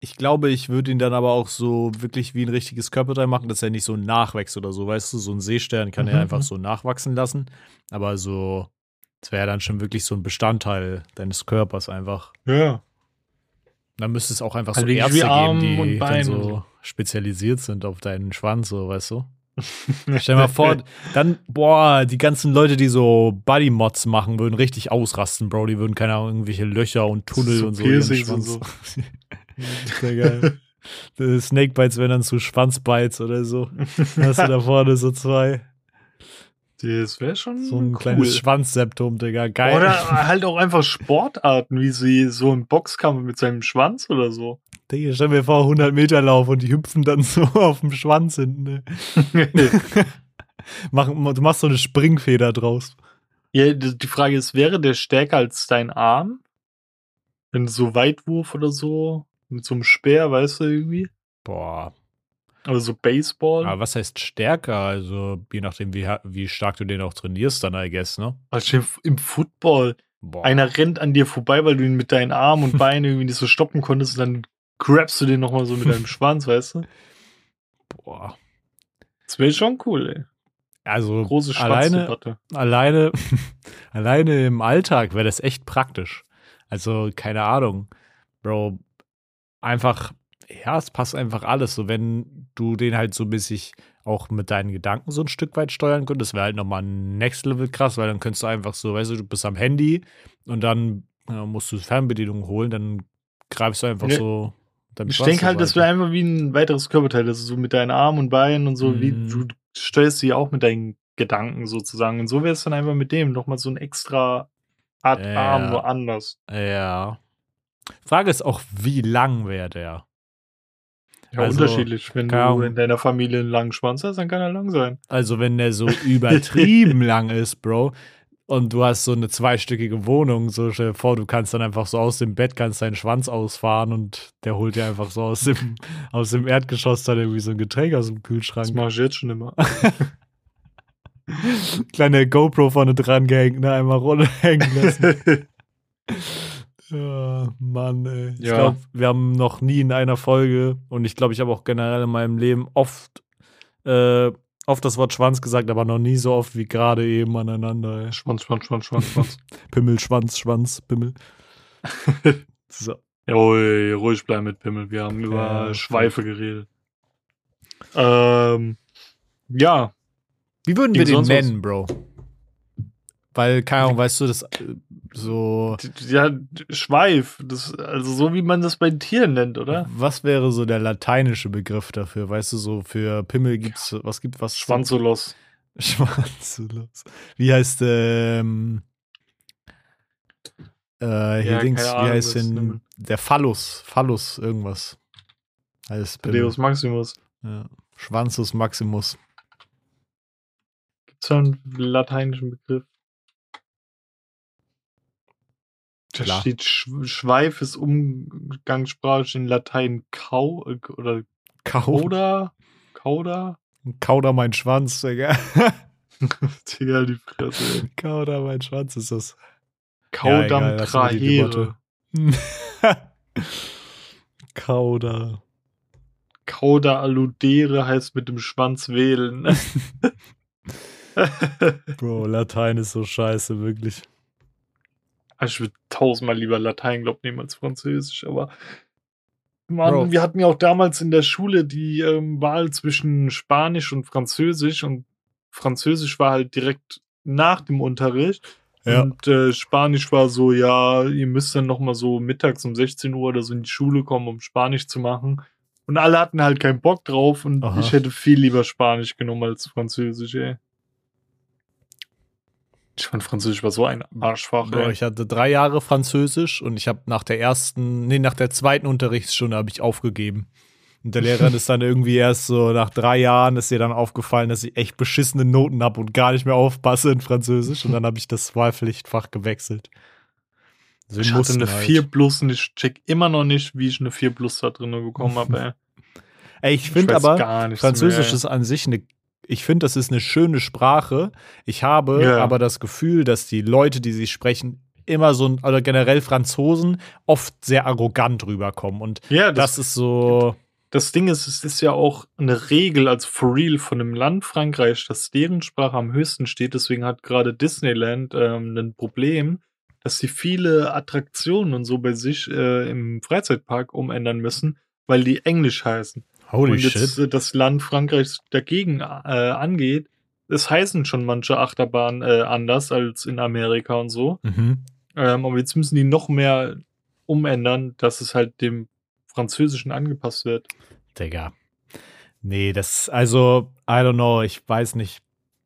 Speaker 1: ich glaube, ich würde ihn dann aber auch so wirklich wie ein richtiges Körperteil machen, dass er nicht so nachwächst oder so. Weißt du, so ein Seestern kann er
Speaker 2: Mhm,
Speaker 1: einfach
Speaker 2: mhm.
Speaker 1: so nachwachsen lassen. Aber so, es wäre dann schon wirklich so ein Bestandteil deines Körpers einfach.
Speaker 2: ja.
Speaker 1: Dann müsste es auch einfach so
Speaker 2: Also wirklich
Speaker 1: Ärzte
Speaker 2: wie Arm
Speaker 1: geben,
Speaker 2: und
Speaker 1: die dann so
Speaker 2: so.
Speaker 1: spezialisiert sind auf deinen Schwanz, so, weißt du? (laughs) Stell dir mal vor, dann, boah, die ganzen Leute, die so Buddy-Mods machen, würden richtig ausrasten, Bro. Die würden, keine Ahnung, irgendwelche Löcher und Tunnel
Speaker 2: So
Speaker 1: und so.
Speaker 2: Piercings und
Speaker 1: Schwanz. (laughs) Sehr geil. Die Snakebites werden dann zu Schwanzbites oder so. Hast du da vorne so zwei.
Speaker 2: Das wäre schon
Speaker 1: So ein
Speaker 2: cool.
Speaker 1: kleines Schwanzseptum, Digga. Geil.
Speaker 2: Oder halt auch einfach Sportarten, wie sie so im Boxkampf mit seinem Schwanz oder so.
Speaker 1: Digga, stell mir vor, 100 Meter Lauf und die hüpfen dann (laughs) so auf dem Schwanz hinten. Ne? (laughs) Mach, du machst so eine Springfeder draus.
Speaker 2: ja, die Frage ist, wäre der stärker als dein Arm? Wenn so Weitwurf oder so, mit so einem Speer, weißt du irgendwie?
Speaker 1: Boah.
Speaker 2: Oder so Baseball.
Speaker 1: Aber was heißt stärker? Also, je nachdem, wie, wie stark du den auch trainierst, dann, I guess, ne?
Speaker 2: Also im Football,
Speaker 1: Boah.
Speaker 2: einer rennt an dir vorbei, weil du ihn mit deinen Armen und (laughs) Beinen irgendwie nicht so stoppen konntest und dann grabst du den nochmal so mit (laughs) deinem Schwanz, weißt du?
Speaker 1: Boah.
Speaker 2: Das wäre schon cool, ey.
Speaker 1: Also,
Speaker 2: Große
Speaker 1: alleine,
Speaker 2: Schwanzdebatte.
Speaker 1: alleine, (laughs) alleine im Alltag wäre das echt praktisch. Also, keine Ahnung, Bro. Einfach, ja, es passt einfach alles. So, wenn du den halt so ein bisschen auch mit deinen Gedanken so ein Stück weit steuern könntest, wäre halt nochmal ein Next Level krass, weil dann könntest du einfach so, weißt du, du bist am Handy und dann äh, musst du Fernbedienung holen, dann greifst du einfach
Speaker 2: Ja.
Speaker 1: so.
Speaker 2: Ich denke halt, das wäre einfach wie ein weiteres Körperteil, das ist so mit deinen Armen und Beinen und so, wie
Speaker 1: Mhm.
Speaker 2: du steuerst sie auch mit deinen Gedanken sozusagen. Und so wäre es dann einfach mit dem nochmal so ein extra Art
Speaker 1: Ja.
Speaker 2: Arm woanders.
Speaker 1: Ja. Frage ist auch, wie lang wäre der?
Speaker 2: Ja,
Speaker 1: Also,
Speaker 2: unterschiedlich. Wenn du in deiner Familie einen langen Schwanz hast, dann kann er lang sein.
Speaker 1: Also, wenn der so (laughs) übertrieben lang ist, Bro, und du hast so eine zweistöckige Wohnung, so stell dir vor, du kannst dann einfach so aus dem Bett, kannst deinen Schwanz ausfahren und der holt dir einfach so aus dem, (laughs) aus dem Erdgeschoss dann irgendwie so ein Getränk aus dem
Speaker 2: Das
Speaker 1: Kühlschrank.
Speaker 2: mache ich jetzt schon immer. (laughs)
Speaker 1: Kleine GoPro vorne dran gehängt, ne, einmal runterhängen (laughs) lassen. Ja, Mann, ey. Ich
Speaker 2: Ja.
Speaker 1: glaube, wir haben noch nie in einer Folge und ich glaube, ich habe auch generell in meinem Leben oft, äh, oft das Wort Schwanz gesagt, aber noch nie so oft wie gerade eben aneinander. Ey.
Speaker 2: Schwanz, Schwanz, Schwanz, Schwanz, Schwanz. (laughs)
Speaker 1: Pimmel, Schwanz, Schwanz, Pimmel. (laughs) so.
Speaker 2: Ja, ruhig, bleiben mit Pimmel. Wir haben über
Speaker 1: Ja,
Speaker 2: Schweife geredet. Ähm, ja,
Speaker 1: Wie würden wir
Speaker 2: Ging
Speaker 1: den
Speaker 2: sonst was?
Speaker 1: nennen, Bro? Weil, keine Ahnung, weißt du, das äh, so.
Speaker 2: ja, Schweif. Das, also so wie man das bei Tieren nennt, oder?
Speaker 1: Was wäre so der lateinische Begriff dafür? Weißt du, so für Pimmel gibt's, was gibt was?
Speaker 2: Schwanzolos. (laughs)
Speaker 1: Schwanzulos. Wie heißt, ähm, äh, hier
Speaker 2: Ja,
Speaker 1: Dings, wie
Speaker 2: Ahnung,
Speaker 1: heißt denn der Phallus? Phallus, irgendwas. Heißt.
Speaker 2: Deus Maximus.
Speaker 1: Ja. Schwanzus Maximus.
Speaker 2: Gibt's da einen lateinischen Begriff? Da
Speaker 1: Klar.
Speaker 2: steht Sch Schweif ist umgangssprachlich in Latein Kau äh, oder
Speaker 1: Kau
Speaker 2: Kauda? Kauda?
Speaker 1: Kauder mein Schwanz, Digga. (laughs)
Speaker 2: Digga, die Fresse.
Speaker 1: Kauder mein Schwanz ist das.
Speaker 2: Kaudam
Speaker 1: egal, mal die
Speaker 2: Trahere. (laughs)
Speaker 1: Kauder.
Speaker 2: Cauda alludere heißt mit dem Schwanz wählen. (laughs)
Speaker 1: Bro, Latein ist so scheiße, wirklich.
Speaker 2: Also ich würde tausendmal lieber Latein glauben nehmen als Französisch, aber Mann,
Speaker 1: Bro.
Speaker 2: wir hatten ja auch damals in der Schule die ähm, Wahl zwischen Spanisch und Französisch und Französisch war halt direkt nach dem Unterricht
Speaker 1: Ja.
Speaker 2: und äh, Spanisch war so, ja, ihr müsst dann nochmal so mittags um 16 Uhr oder so in die Schule kommen, um Spanisch zu machen. Und alle hatten halt keinen Bock drauf und
Speaker 1: Aha.
Speaker 2: ich hätte viel lieber Spanisch genommen als Französisch, ey. Ich fand Französisch war so ein Arschfach, ey.
Speaker 1: ich hatte drei Jahre Französisch und ich habe nach der ersten, nee, nach der zweiten Unterrichtsstunde habe ich aufgegeben. Und der Lehrer (laughs) ist dann irgendwie erst so nach drei Jahren ist ihr dann aufgefallen, dass ich echt beschissene Noten habe und gar nicht mehr aufpasse in Französisch. Und dann habe ich das Wahlpflichtfach gewechselt. Wir
Speaker 2: Ich hatte eine
Speaker 1: halt.
Speaker 2: 4 plus und ich check immer noch nicht, wie ich eine 4 plus da drin bekommen habe, (laughs) ey.
Speaker 1: Ey, ich finde aber, Französisch
Speaker 2: mehr,
Speaker 1: ist an sich eine, ich finde, das ist eine schöne Sprache. Ich habe
Speaker 2: Ja.
Speaker 1: aber das Gefühl, dass die Leute, die sie sprechen, immer so, ein- oder generell Franzosen, oft sehr arrogant rüberkommen. Und.
Speaker 2: Ja, das,
Speaker 1: das ist so,
Speaker 2: das Ding ist, es ist ja auch eine Regel, also for real von einem Land Frankreich, dass deren Sprache am höchsten steht. Deswegen hat gerade Disneyland ähm, ein Problem, dass sie viele Attraktionen und so bei sich äh, im Freizeitpark umändern müssen, weil die Englisch heißen.
Speaker 1: Holy
Speaker 2: und jetzt
Speaker 1: shit.
Speaker 2: äh, das Land Frankreich dagegen äh, angeht, es heißen schon manche Achterbahnen äh, anders als in Amerika und so.
Speaker 1: Mhm.
Speaker 2: Ähm, aber jetzt müssen die noch mehr umändern, dass es halt dem Französischen angepasst wird.
Speaker 1: Digga. Nee, das, also, I don't know, ich weiß nicht.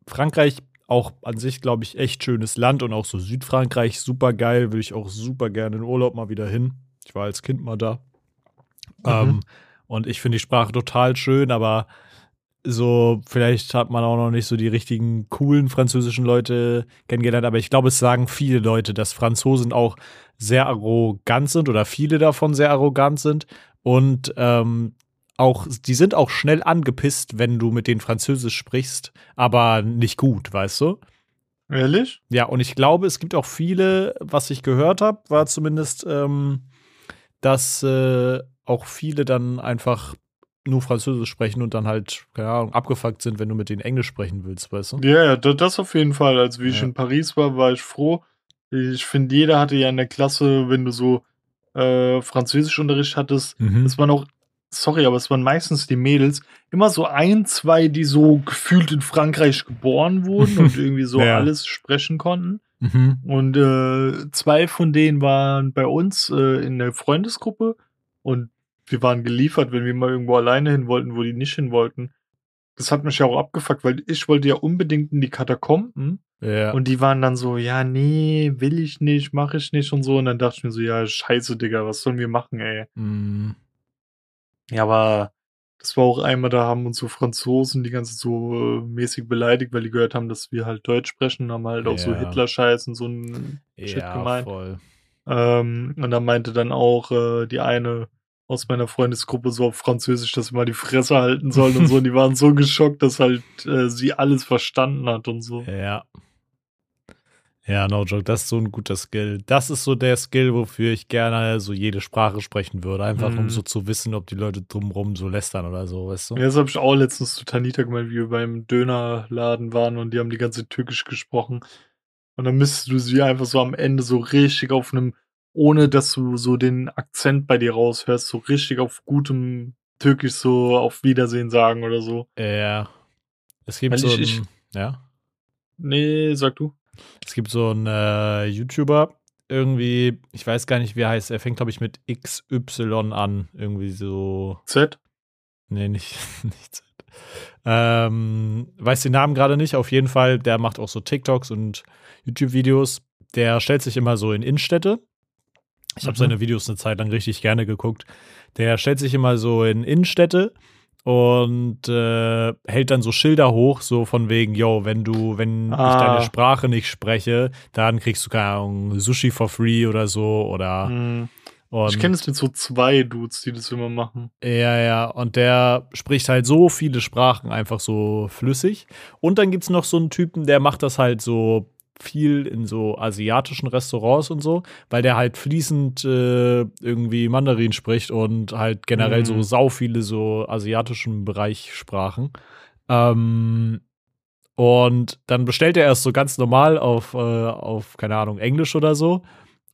Speaker 1: Frankreich auch an sich, glaube ich, echt schönes Land und auch so Südfrankreich super geil, will ich auch super gerne in Urlaub mal wieder hin. Ich war als Kind mal da.
Speaker 2: Mhm.
Speaker 1: Ähm, und ich finde die Sprache total schön, aber so, vielleicht hat man auch noch nicht so die richtigen coolen französischen Leute kennengelernt, aber ich glaube, es sagen viele Leute, dass Franzosen auch sehr arrogant sind oder viele davon sehr arrogant sind und ähm, auch, die sind auch schnell angepisst, wenn du mit denen Französisch sprichst, aber nicht gut, weißt du?
Speaker 2: Ehrlich?
Speaker 1: Ja, und ich glaube, es gibt auch viele, was ich gehört habe, war zumindest, ähm, dass äh, auch viele dann einfach nur Französisch sprechen und dann halt, keine Ahnung, abgefuckt sind, wenn du mit denen Englisch sprechen willst, weißt du?
Speaker 2: Ja, da- das auf jeden Fall. Als wie ich
Speaker 1: Ja.
Speaker 2: in Paris war, war ich froh. Ich finde, jeder hatte ja in der Klasse, wenn du so äh, Französischunterricht hattest,
Speaker 1: Mhm.
Speaker 2: es waren auch, sorry, aber es waren meistens die Mädels, immer so ein, zwei, die so gefühlt in Frankreich geboren wurden und (laughs) irgendwie so
Speaker 1: Ja.
Speaker 2: alles sprechen konnten.
Speaker 1: Mhm.
Speaker 2: Und äh, zwei von denen waren bei uns äh, in der Freundesgruppe und wir waren geliefert, wenn wir mal irgendwo alleine hin wollten, wo die nicht hin wollten. Das hat mich ja auch abgefuckt, weil ich wollte ja unbedingt in die Katakomben
Speaker 1: Ja.
Speaker 2: und die waren dann so, ja, nee, will ich nicht, mache ich nicht und so. Und dann dachte ich mir so, ja, scheiße, Digga, was sollen wir machen, ey?
Speaker 1: Mhm.
Speaker 2: Ja, aber das war auch einmal, da haben uns so Franzosen die ganze so äh, mäßig beleidigt, weil die gehört haben, dass wir halt Deutsch sprechen, haben halt auch so
Speaker 1: Ja.
Speaker 2: Hitler-Scheiß und so ein Shit
Speaker 1: ja,
Speaker 2: gemeint.
Speaker 1: voll.
Speaker 2: Ähm, und dann meinte dann auch äh, die eine aus meiner Freundesgruppe so auf Französisch, dass wir mal die Fresse halten sollen und so. Und die waren so geschockt, dass halt äh, sie alles verstanden hat und so.
Speaker 1: Ja. Ja, no joke, das ist so ein guter Skill. Das ist so der Skill, wofür ich gerne so jede Sprache sprechen würde. Einfach um
Speaker 2: Mhm.
Speaker 1: so zu wissen, ob die Leute drumrum so lästern oder so, weißt du?
Speaker 2: Ja, das habe ich auch letztens zu Tanita gemeint, wie wir beim Dönerladen waren und die haben die ganze Türkisch gesprochen. Und dann müsstest du sie einfach so am Ende so richtig auf einem, ohne dass du so den Akzent bei dir raushörst, so richtig auf gutem Türkisch so auf Wiedersehen sagen oder so.
Speaker 1: Ja. Es gibt
Speaker 2: Weil
Speaker 1: so
Speaker 2: ich-
Speaker 1: ein,
Speaker 2: ich-
Speaker 1: ja.
Speaker 2: Nee, sag du.
Speaker 1: Es gibt so einen äh, YouTuber, irgendwie, ich weiß gar nicht, wie er heißt. Er fängt, glaube ich, mit XY an. Irgendwie so.
Speaker 2: Z?
Speaker 1: Nee, nicht, (laughs) nicht. Ähm, weiß den Namen gerade nicht. Auf jeden Fall, der macht auch so TikToks und YouTube-Videos. Der stellt sich immer so in Innenstädte. Ich habe
Speaker 2: Mhm.
Speaker 1: seine Videos eine Zeit lang richtig gerne geguckt. Der stellt sich immer so in Innenstädte und äh, hält dann so Schilder hoch, so von wegen, yo, wenn du, wenn
Speaker 2: Ah.
Speaker 1: ich deine Sprache nicht spreche, dann kriegst du, keine Ahnung, Sushi for free oder so oder
Speaker 2: Hm.
Speaker 1: und,
Speaker 2: Ich kenne es mit so zwei Dudes, die das immer machen.
Speaker 1: Ja, ja, und der spricht halt so viele Sprachen einfach so flüssig. Und dann gibt's noch so einen Typen, der macht das halt so viel in so asiatischen Restaurants und so, weil der halt fließend äh, irgendwie Mandarin spricht und halt generell
Speaker 2: Mhm.
Speaker 1: so sau viele so asiatischen Bereich Sprachen. Ähm, und dann bestellt er erst so ganz normal auf, äh, auf, keine Ahnung, Englisch oder so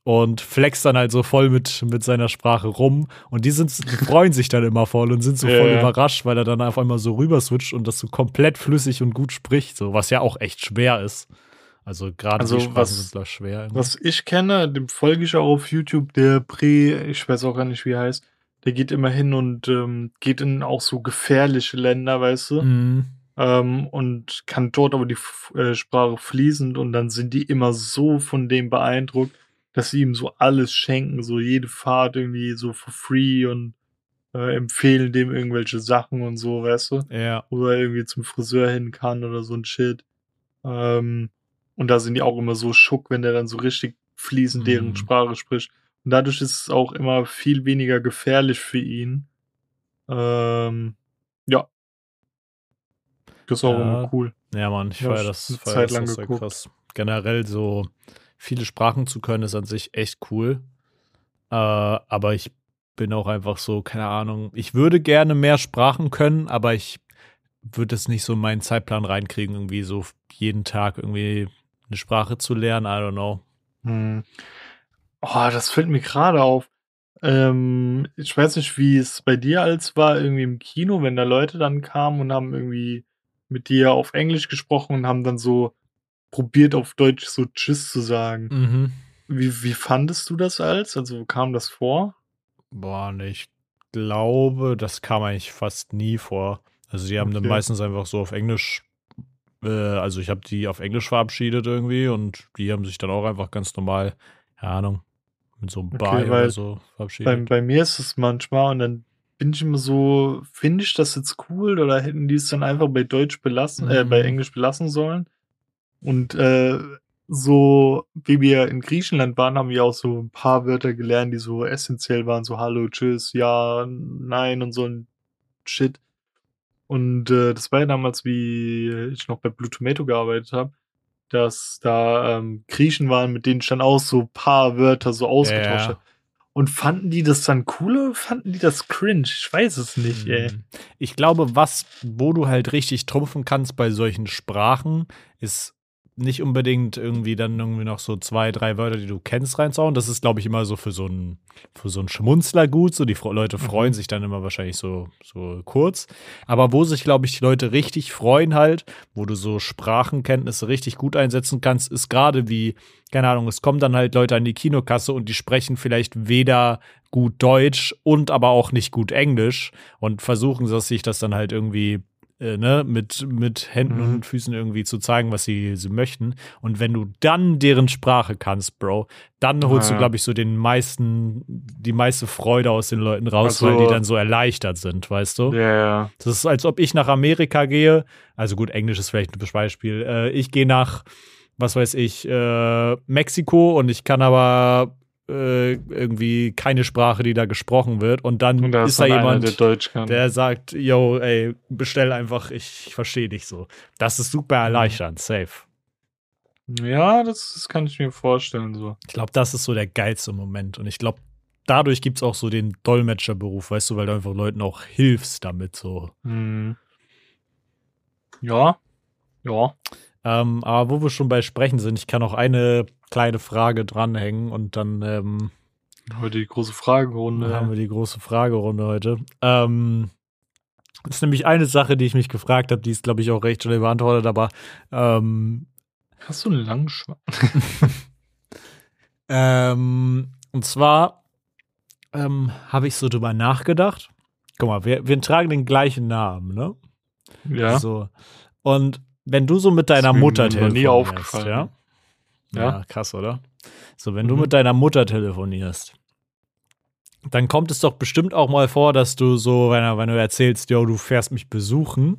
Speaker 1: und flext dann halt so voll mit, mit seiner Sprache rum. Und die, sind, die freuen sich dann immer voll und sind so voll
Speaker 2: ja.
Speaker 1: überrascht, weil er dann auf einmal so rüber switcht und das so komplett flüssig und gut spricht, so, was ja auch echt schwer ist. Also gerade
Speaker 2: Also
Speaker 1: die
Speaker 2: was-
Speaker 1: sind da schwer. irgendwie.
Speaker 2: Was ich kenne, dem folge ich auch auf YouTube, der Pre, ich weiß auch gar nicht, wie er heißt, der geht immer hin und ähm, geht in auch so gefährliche Länder, weißt du,
Speaker 1: Mhm.
Speaker 2: ähm, und kann dort aber die F äh, Sprache fließend und dann sind die immer so von dem beeindruckt, dass sie ihm so alles schenken, so jede Fahrt irgendwie so for free und äh, empfehlen dem irgendwelche Sachen und so, weißt du.
Speaker 1: Ja.
Speaker 2: wo er irgendwie zum Friseur hin kann oder so ein Shit. Ähm, und da sind die auch immer so schock, wenn der dann so richtig fließend deren
Speaker 1: Mhm.
Speaker 2: Sprache spricht. Und dadurch ist es auch immer viel weniger gefährlich für ihn. Ähm, ja. Das ist auch
Speaker 1: Ja,
Speaker 2: immer cool.
Speaker 1: Ja, Mann, ich
Speaker 2: Ja,
Speaker 1: feier
Speaker 2: ich
Speaker 1: das, feier
Speaker 2: Zeit
Speaker 1: das
Speaker 2: lang
Speaker 1: sehr
Speaker 2: geguckt.
Speaker 1: krass. Generell so viele Sprachen zu können, ist an sich echt cool. Äh, aber ich bin auch einfach so, keine Ahnung, ich würde gerne mehr Sprachen können, aber ich würde es nicht so in meinen Zeitplan reinkriegen, irgendwie so jeden Tag irgendwie eine Sprache zu lernen. I don't know.
Speaker 2: Hm. Oh, das fällt mir gerade auf. Ähm, ich weiß nicht, wie es bei dir als war, irgendwie im Kino, wenn da Leute dann kamen und haben irgendwie mit dir auf Englisch gesprochen und haben dann so probiert, auf Deutsch so Tschüss zu sagen.
Speaker 1: Mhm.
Speaker 2: Wie, wie fandest du das als? Also kam das vor?
Speaker 1: Boah, nee, ich glaube, das kam eigentlich fast nie vor. Also die haben dann
Speaker 2: Okay.
Speaker 1: meistens einfach so auf Englisch, äh, also ich habe die auf Englisch verabschiedet irgendwie und die haben sich dann auch einfach ganz normal, keine Ahnung, mit so einem
Speaker 2: Okay,
Speaker 1: Bye oder so
Speaker 2: Bei,
Speaker 1: verabschiedet.
Speaker 2: bei mir ist es manchmal und dann bin ich immer so, finde ich das jetzt cool oder hätten die es dann einfach bei Deutsch belassen, äh, bei
Speaker 1: Mhm.
Speaker 2: Englisch belassen sollen? Und äh, so, wie wir in Griechenland waren, haben wir auch so ein paar Wörter gelernt, die so essentiell waren, so Hallo, Tschüss, Ja, Nein und so ein Shit. Und äh, das war ja damals, wie ich noch bei Blue Tomato gearbeitet habe, dass da ähm, Griechen waren, mit denen ich dann auch so ein paar Wörter so ausgetauscht
Speaker 1: Ja.
Speaker 2: habe. Und fanden die das dann cool oder fanden die das cringe? Ich weiß es nicht, ey.
Speaker 1: Mhm. Ich glaube, was, wo du halt richtig trumpfen kannst bei solchen Sprachen, ist nicht unbedingt irgendwie dann irgendwie noch so zwei, drei Wörter, die du kennst, reinzuhauen. Das ist, glaube ich, immer so für so einen, für so einen Schmunzler gut. So, die Leute freuen
Speaker 2: Mhm.
Speaker 1: sich dann immer wahrscheinlich so, so kurz. Aber wo sich, glaube ich, die Leute richtig freuen halt, wo du so Sprachenkenntnisse richtig gut einsetzen kannst, ist gerade wie, keine Ahnung, es kommen dann halt Leute an die Kinokasse und die sprechen vielleicht weder gut Deutsch und aber auch nicht gut Englisch und versuchen dass sich das dann halt irgendwie äh, ne, mit, mit Händen
Speaker 2: Mhm.
Speaker 1: und Füßen irgendwie zu zeigen, was sie, sie möchten. Und wenn du dann deren Sprache kannst, Bro, dann holst du,
Speaker 2: Ja.
Speaker 1: glaube ich, so den meisten, die meiste Freude aus den Leuten raus,
Speaker 2: Also-
Speaker 1: weil die dann so erleichtert sind, weißt du?
Speaker 2: Ja, ja.
Speaker 1: Das ist, als ob ich nach Amerika gehe. Also gut, Englisch ist vielleicht ein Beispiel. Äh, ich gehe nach, was weiß ich, äh, Mexiko und ich kann aber äh, irgendwie keine Sprache, die da gesprochen wird. Und dann
Speaker 2: Und da
Speaker 1: ist
Speaker 2: ist
Speaker 1: da
Speaker 2: dann
Speaker 1: jemand,
Speaker 2: der Deutsch kann.
Speaker 1: der sagt, yo, ey, bestell einfach, ich verstehe dich so. Das ist super erleichternd, safe.
Speaker 2: ja, das, das kann ich mir vorstellen, so.
Speaker 1: Ich glaube, das ist so der geilste Moment. Und ich glaube, dadurch gibt es auch so den Dolmetscherberuf, weißt du, weil du einfach Leuten auch hilfst damit so.
Speaker 2: Hm. Ja. Ja.
Speaker 1: Ähm, aber wo wir schon bei Sprechen sind, ich kann noch eine kleine Frage dranhängen und dann ähm,
Speaker 2: Heute die große Fragerunde.
Speaker 1: haben wir die große Fragerunde heute. Ähm, das ist nämlich eine Sache, die ich mich gefragt habe, die ist, glaube ich, auch recht schnell beantwortet, aber ähm,
Speaker 2: Hast du einen langen Schwanz? (laughs)
Speaker 1: ähm, und zwar ähm, habe ich so drüber nachgedacht. Guck mal, wir, wir tragen den gleichen Namen, ne?
Speaker 2: Ja.
Speaker 1: So. Und wenn du so mit deiner Mutter
Speaker 2: nie
Speaker 1: telefonierst,
Speaker 2: aufgefallen.
Speaker 1: ja?
Speaker 2: Ja.
Speaker 1: Ja, krass, oder? So, wenn du
Speaker 2: Mhm.
Speaker 1: mit deiner Mutter telefonierst, dann kommt es doch bestimmt auch mal vor, dass du so, wenn, du- wenn du erzählst, yo, du fährst mich besuchen,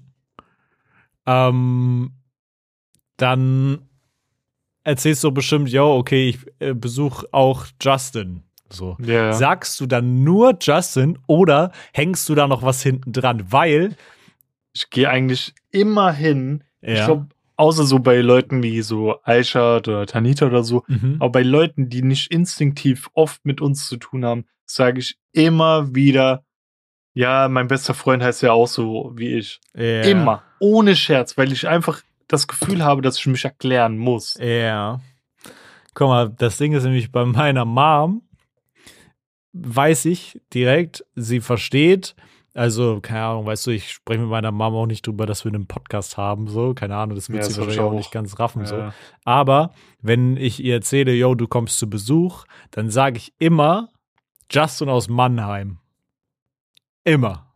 Speaker 1: ähm, dann erzählst du bestimmt, yo, okay, ich äh, besuche auch Justin. So.
Speaker 2: Ja.
Speaker 1: Sagst du dann nur Justin oder hängst du da noch was hinten dran? Weil,
Speaker 2: Ich gehe eigentlich immer hin. Ich
Speaker 1: ja,
Speaker 2: glaube, außer so bei Leuten wie so Aishat oder Tanita oder so,
Speaker 1: mhm.
Speaker 2: aber bei Leuten, die nicht instinktiv oft mit uns zu tun haben, sage ich immer wieder, ja, mein bester Freund heißt ja auch so wie ich.
Speaker 1: ja.
Speaker 2: Immer. Ohne Scherz, weil ich einfach das Gefühl habe, dass ich mich erklären muss.
Speaker 1: Ja. Guck mal, das Ding ist nämlich bei meiner Mom, weiß ich direkt, sie versteht, also, keine Ahnung, weißt du, ich spreche mit meiner Mom auch nicht drüber, dass wir einen Podcast haben, so, keine Ahnung, das wird
Speaker 2: Ja,
Speaker 1: sie wahrscheinlich auch nicht ganz raffen, so.
Speaker 2: Ja.
Speaker 1: Aber wenn ich ihr erzähle, yo, du kommst zu Besuch, dann sage ich immer Justin aus Mannheim. Immer.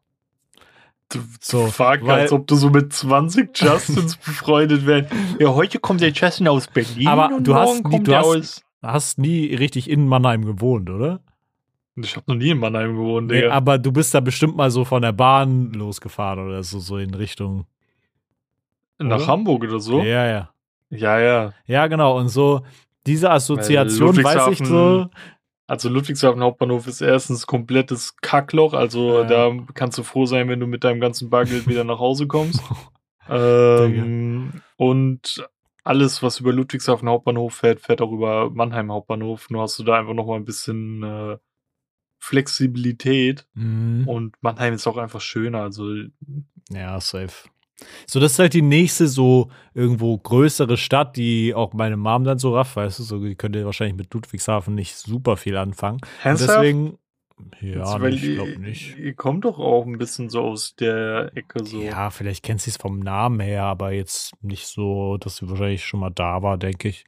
Speaker 2: Du
Speaker 1: So,
Speaker 2: Fuck,
Speaker 1: weil-
Speaker 2: als ob du so mit 20 (laughs) Justins befreundet wärst. Ja, heute kommt der Justin aus Berlin.
Speaker 1: Aber
Speaker 2: und
Speaker 1: du hast nie-
Speaker 2: kommt
Speaker 1: du hast-
Speaker 2: aus.
Speaker 1: Hast nie richtig in Mannheim gewohnt, oder?
Speaker 2: Ich habe noch nie in Mannheim gewohnt,
Speaker 1: Nee,
Speaker 2: Digga.
Speaker 1: aber du bist da bestimmt mal so von der Bahn losgefahren oder so, so in Richtung.
Speaker 2: Nach
Speaker 1: oder?
Speaker 2: Hamburg oder so?
Speaker 1: Ja, ja.
Speaker 2: Ja, ja.
Speaker 1: Ja, genau. Und so diese Assoziation, weiß ich so.
Speaker 2: Also Ludwigshafen Hauptbahnhof ist erstens komplettes Kackloch. Also
Speaker 1: Ja.
Speaker 2: da kannst du froh sein, wenn du mit deinem ganzen Bargeld wieder nach Hause kommst. (laughs) ähm, und alles, was über Ludwigshafen Hauptbahnhof fährt, fährt auch über Mannheim Hauptbahnhof. Nur hast du da einfach noch mal ein bisschen äh, Flexibilität.
Speaker 1: Mhm.
Speaker 2: Und Mannheim ist auch einfach schöner. Also
Speaker 1: Ja, safe. So, das ist halt die nächste so irgendwo größere Stadt, die auch meine Mom dann so rafft, weißt du, so, die könnte wahrscheinlich mit Ludwigshafen nicht super viel anfangen.
Speaker 2: Ernsthaft?
Speaker 1: deswegen, ja,
Speaker 2: Jetzt,
Speaker 1: ich glaube nicht.
Speaker 2: Ihr kommt doch auch ein bisschen so aus der Ecke so.
Speaker 1: Ja, vielleicht kennt sie es vom Namen her, aber jetzt nicht so, dass sie wahrscheinlich schon mal da war, denke ich.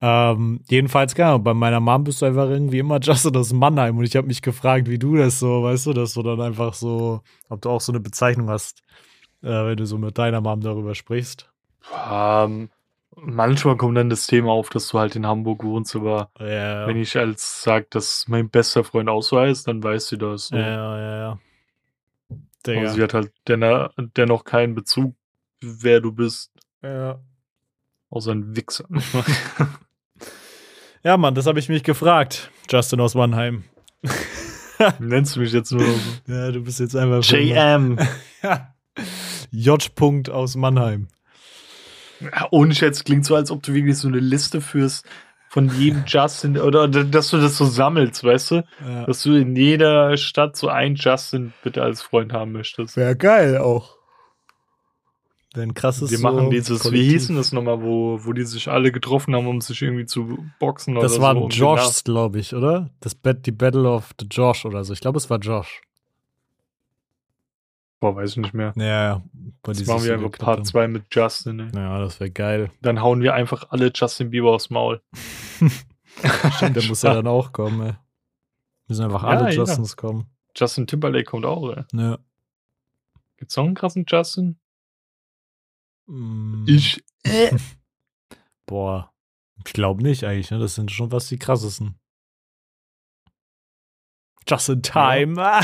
Speaker 1: Ähm, jedenfalls, genau, bei meiner Mom bist du einfach irgendwie immer Justin aus Mannheim und ich habe mich gefragt, wie du das so, weißt du, dass du dann einfach so, ob du auch so eine Bezeichnung hast, äh, wenn du so mit deiner Mom darüber sprichst.
Speaker 2: Ähm, manchmal kommt dann das Thema auf, dass du halt in Hamburg wohnst, aber
Speaker 1: Ja,
Speaker 2: wenn ich als sag, dass mein bester Freund auch so heißt, dann weiß sie das. So.
Speaker 1: ja, ja, ja.
Speaker 2: aber
Speaker 1: Digga.
Speaker 2: sie hat halt dennoch, dennoch keinen Bezug, wer du bist,
Speaker 1: Ja.
Speaker 2: außer ein Wichser. (laughs)
Speaker 1: ja, Mann, das habe ich mich gefragt. Justin aus Mannheim. (laughs)
Speaker 2: Nennst du mich jetzt nur?
Speaker 1: Ja, du bist jetzt einfach
Speaker 2: JM. (laughs)
Speaker 1: Ja. J. Punkt aus Mannheim.
Speaker 2: Ja, Ohne Schätz klingt so, als ob du wirklich so eine Liste führst von jedem Justin oder dass du das so sammelst, weißt du?
Speaker 1: Ja.
Speaker 2: Dass du in jeder Stadt so einen Justin bitte als Freund haben möchtest.
Speaker 1: Wäre geil auch. Denn krasses
Speaker 2: Wir machen
Speaker 1: so
Speaker 2: dieses, wie
Speaker 1: Kollektiv.
Speaker 2: hießen das nochmal, wo, wo die sich alle getroffen haben, um sich irgendwie zu boxen
Speaker 1: Das
Speaker 2: oder so. um den
Speaker 1: Joshs, glaube ich, oder? Das Bet die Battle of the Josh oder so. Ich glaube, es war Josh.
Speaker 2: Boah, weiß ich nicht mehr.
Speaker 1: Ja, ja.
Speaker 2: Jetzt
Speaker 1: dieses
Speaker 2: machen wir einfach Part
Speaker 1: haben.
Speaker 2: 2 mit Justin. Ey.
Speaker 1: Ja, das wäre geil.
Speaker 2: Dann hauen wir einfach alle Justin Bieber aufs Maul. (laughs)
Speaker 1: Stimmt, der muss (laughs) ja dann auch kommen, ey. Müssen einfach
Speaker 2: Ja,
Speaker 1: alle
Speaker 2: ja.
Speaker 1: Justins kommen.
Speaker 2: Justin Timberlake kommt auch, ey.
Speaker 1: Ja.
Speaker 2: Gibt's noch einen krassen Justin?
Speaker 1: Mm,
Speaker 2: Ich. Äh. (laughs)
Speaker 1: Boah. Ich glaube nicht eigentlich, ne? Das sind schon fast die krassesten. Just in time. (laughs)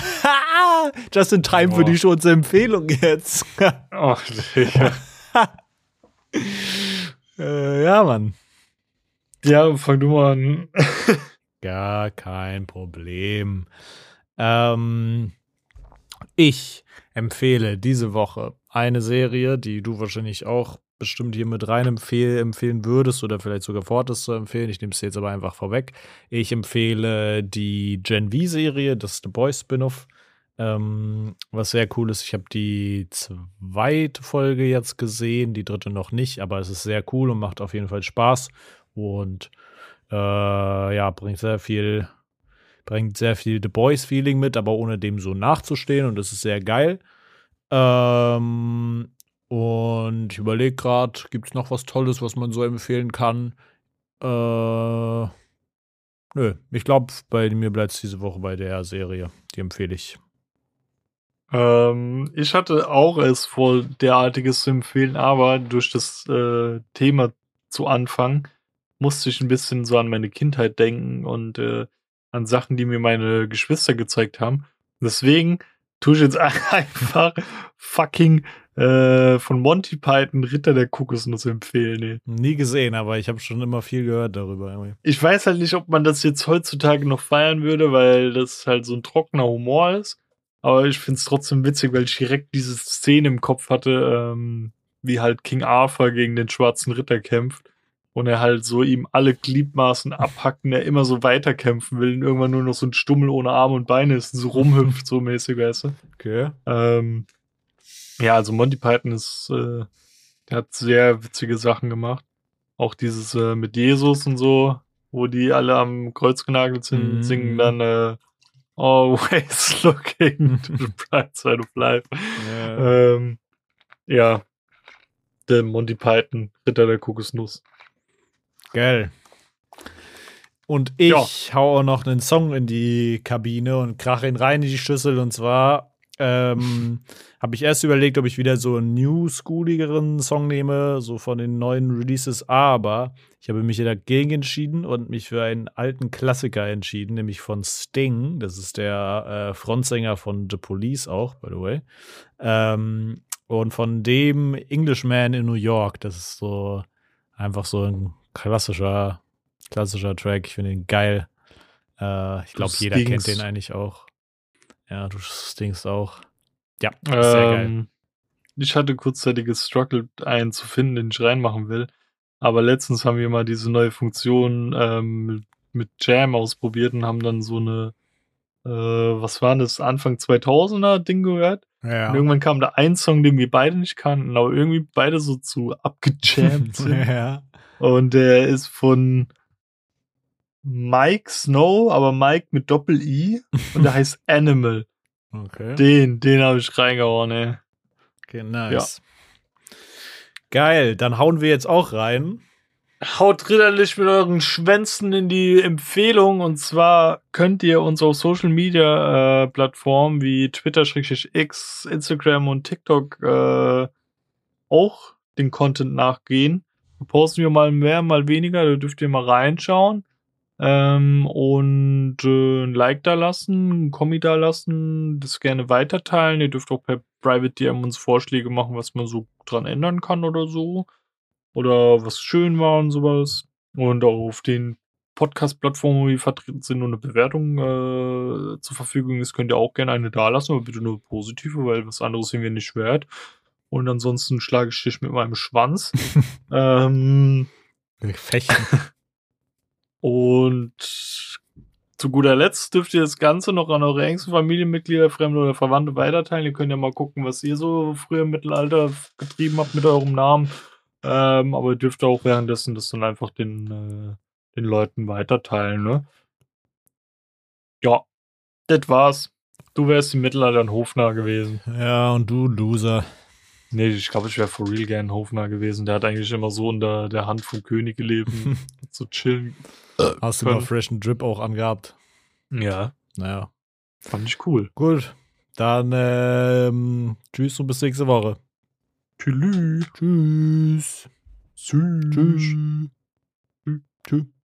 Speaker 1: Just in time für
Speaker 2: Boah.
Speaker 1: die schon Empfehlung jetzt. (laughs)
Speaker 2: Ach, Digga.
Speaker 1: äh, ja, Mann.
Speaker 2: Ja, fang du mal an.
Speaker 1: Gar kein Problem. Ähm, ich empfehle diese Woche eine Serie, die du wahrscheinlich auch bestimmt hier mit rein empfehl empfehlen würdest oder vielleicht sogar fortest zu empfehlen. Ich nehme es jetzt aber einfach vorweg. Ich empfehle die Gen V-Serie, das The Boys Spin-off. Ähm, was sehr cool ist, ich habe die zweite Folge jetzt gesehen, die dritte noch nicht, aber es ist sehr cool und macht auf jeden Fall Spaß. Und äh, ja, bringt sehr viel, bringt sehr viel The Boys-Feeling mit, aber ohne dem so nachzustehen und das ist sehr geil. Ähm, und ich überlege gerade, gibt es noch was Tolles, was man so empfehlen kann? Äh, nö, ich glaube, bei mir bleibt es diese Woche bei der Serie. Die empfehle ich.
Speaker 2: Ähm, ich hatte auch es vor, derartiges zu empfehlen, aber durch das äh, Thema zu Anfang musste ich ein bisschen so an meine Kindheit denken und äh, an Sachen, die mir meine Geschwister gezeigt haben. Deswegen tue ich jetzt (laughs) einfach fucking äh, von Monty Python Ritter der Kokosnuss empfehlen. Nee.
Speaker 1: Nie gesehen, aber ich habe schon immer viel gehört darüber.
Speaker 2: Ich weiß halt nicht, ob man das jetzt heutzutage noch feiern würde, weil das halt so ein trockener Humor ist. Aber ich finde es trotzdem witzig, weil ich direkt diese Szene im Kopf hatte, ähm, wie halt King Arthur gegen den schwarzen Ritter kämpft und er halt so ihm alle Gliedmaßen abhackt und er immer so weiterkämpfen will und irgendwann nur noch so ein Stummel ohne Arme und Beine ist und so rumhüpft, (laughs) so mäßig, weißt du?
Speaker 1: Okay.
Speaker 2: Ähm, ja, also Monty Python ist, äh, der hat sehr witzige Sachen gemacht. Auch dieses äh, mit Jesus und so, wo die alle am Kreuz genagelt sind,
Speaker 1: Mhm.
Speaker 2: singen dann äh, Always (laughs) looking to the (laughs) bright side of life.
Speaker 1: Ja.
Speaker 2: Ähm, ja, der Monty Python, Ritter der Kokosnuss.
Speaker 1: Geil. Und ich hau auch noch einen Song in die Kabine und krache ihn rein in die Schüssel. Und zwar ähm, (laughs) habe ich erst überlegt, ob ich wieder so einen new-schooligeren Song nehme, so von den neuen Releases. Aber ich habe mich dagegen entschieden und mich für einen alten Klassiker entschieden, nämlich von Sting. Das ist der äh, Frontsänger von The Police auch, by the way. Ähm, und von dem Englishman in New York. Das ist so einfach so ein klassischer, klassischer Track. Ich finde ihn geil. Äh, ich glaube, jeder kennt den eigentlich auch. Ja, du stinkst auch. Ja, ist sehr geil.
Speaker 2: Ähm, ich hatte kurzzeitig gestruggelt, einen zu finden, den ich reinmachen will. Aber letztens haben wir mal diese neue Funktion ähm, mit, mit Jam ausprobiert und haben dann so eine, äh, was war das, Anfang 2000er Ding gehört.
Speaker 1: Ja.
Speaker 2: Und irgendwann kam da ein Song, den wir beide nicht kannten, aber irgendwie beide so zu (laughs) abgejammt sind.
Speaker 1: ja.
Speaker 2: Und der ist von Mike Snow, aber Mike mit Doppel-I. Und der (laughs) heißt Animal.
Speaker 1: Okay.
Speaker 2: Den, den habe ich reingehauen, ey.
Speaker 1: okay, nice. Geil, dann hauen wir jetzt auch rein.
Speaker 2: Haut ritterlich mit euren Schwänzen in die Empfehlung. Und zwar könnt ihr uns auf Social Media äh, Plattformen wie Twitter, X, Instagram und TikTok äh, auch den Content nachgehen. Da posten wir mal mehr, mal weniger. Da dürft ihr mal reinschauen. Ähm, und äh, ein Like da lassen, ein Kommi da lassen, das gerne weiterteilen. Ihr dürft auch per Private DM uns Vorschläge machen, was man so dran ändern kann oder so oder was schön war und sowas. Und auch auf den Podcast-Plattformen, wo wir vertreten sind und eine Bewertung äh, zur Verfügung ist, könnt ihr auch gerne eine dalassen, aber bitte nur positive, weil was anderes sind wir nicht wert. Und ansonsten schlage ich dich mit meinem Schwanz. (laughs) ähm,
Speaker 1: fechten. (laughs)
Speaker 2: und zu guter Letzt dürft ihr das Ganze noch an eure engsten Familienmitglieder, Fremde oder Verwandte weiterteilen. Ihr könnt ja mal gucken, was ihr so früher im Mittelalter getrieben habt mit eurem Namen. Ähm, aber ihr dürft auch währenddessen das dann einfach den, äh, den Leuten weiterteilen, ne? Ja, das war's. Du wärst im Mittelalter ein Hofnarr gewesen.
Speaker 1: ja, und du, Loser.
Speaker 2: Nee, ich glaube, ich wäre for real gern ein Hofnarr gewesen. Der hat eigentlich immer so unter der Hand vom König gelebt. (laughs) so chillen.
Speaker 1: Hast du mal
Speaker 2: Können.
Speaker 1: Fresh and Drip auch angehabt?
Speaker 2: Ja,
Speaker 1: Naja.
Speaker 2: fand ich cool.
Speaker 1: Gut. Dann ähm, tschüss und bis nächste Woche.
Speaker 2: Tschüss.
Speaker 1: Tschüss.
Speaker 2: Tschüss.
Speaker 1: Tschüss. Tschüss.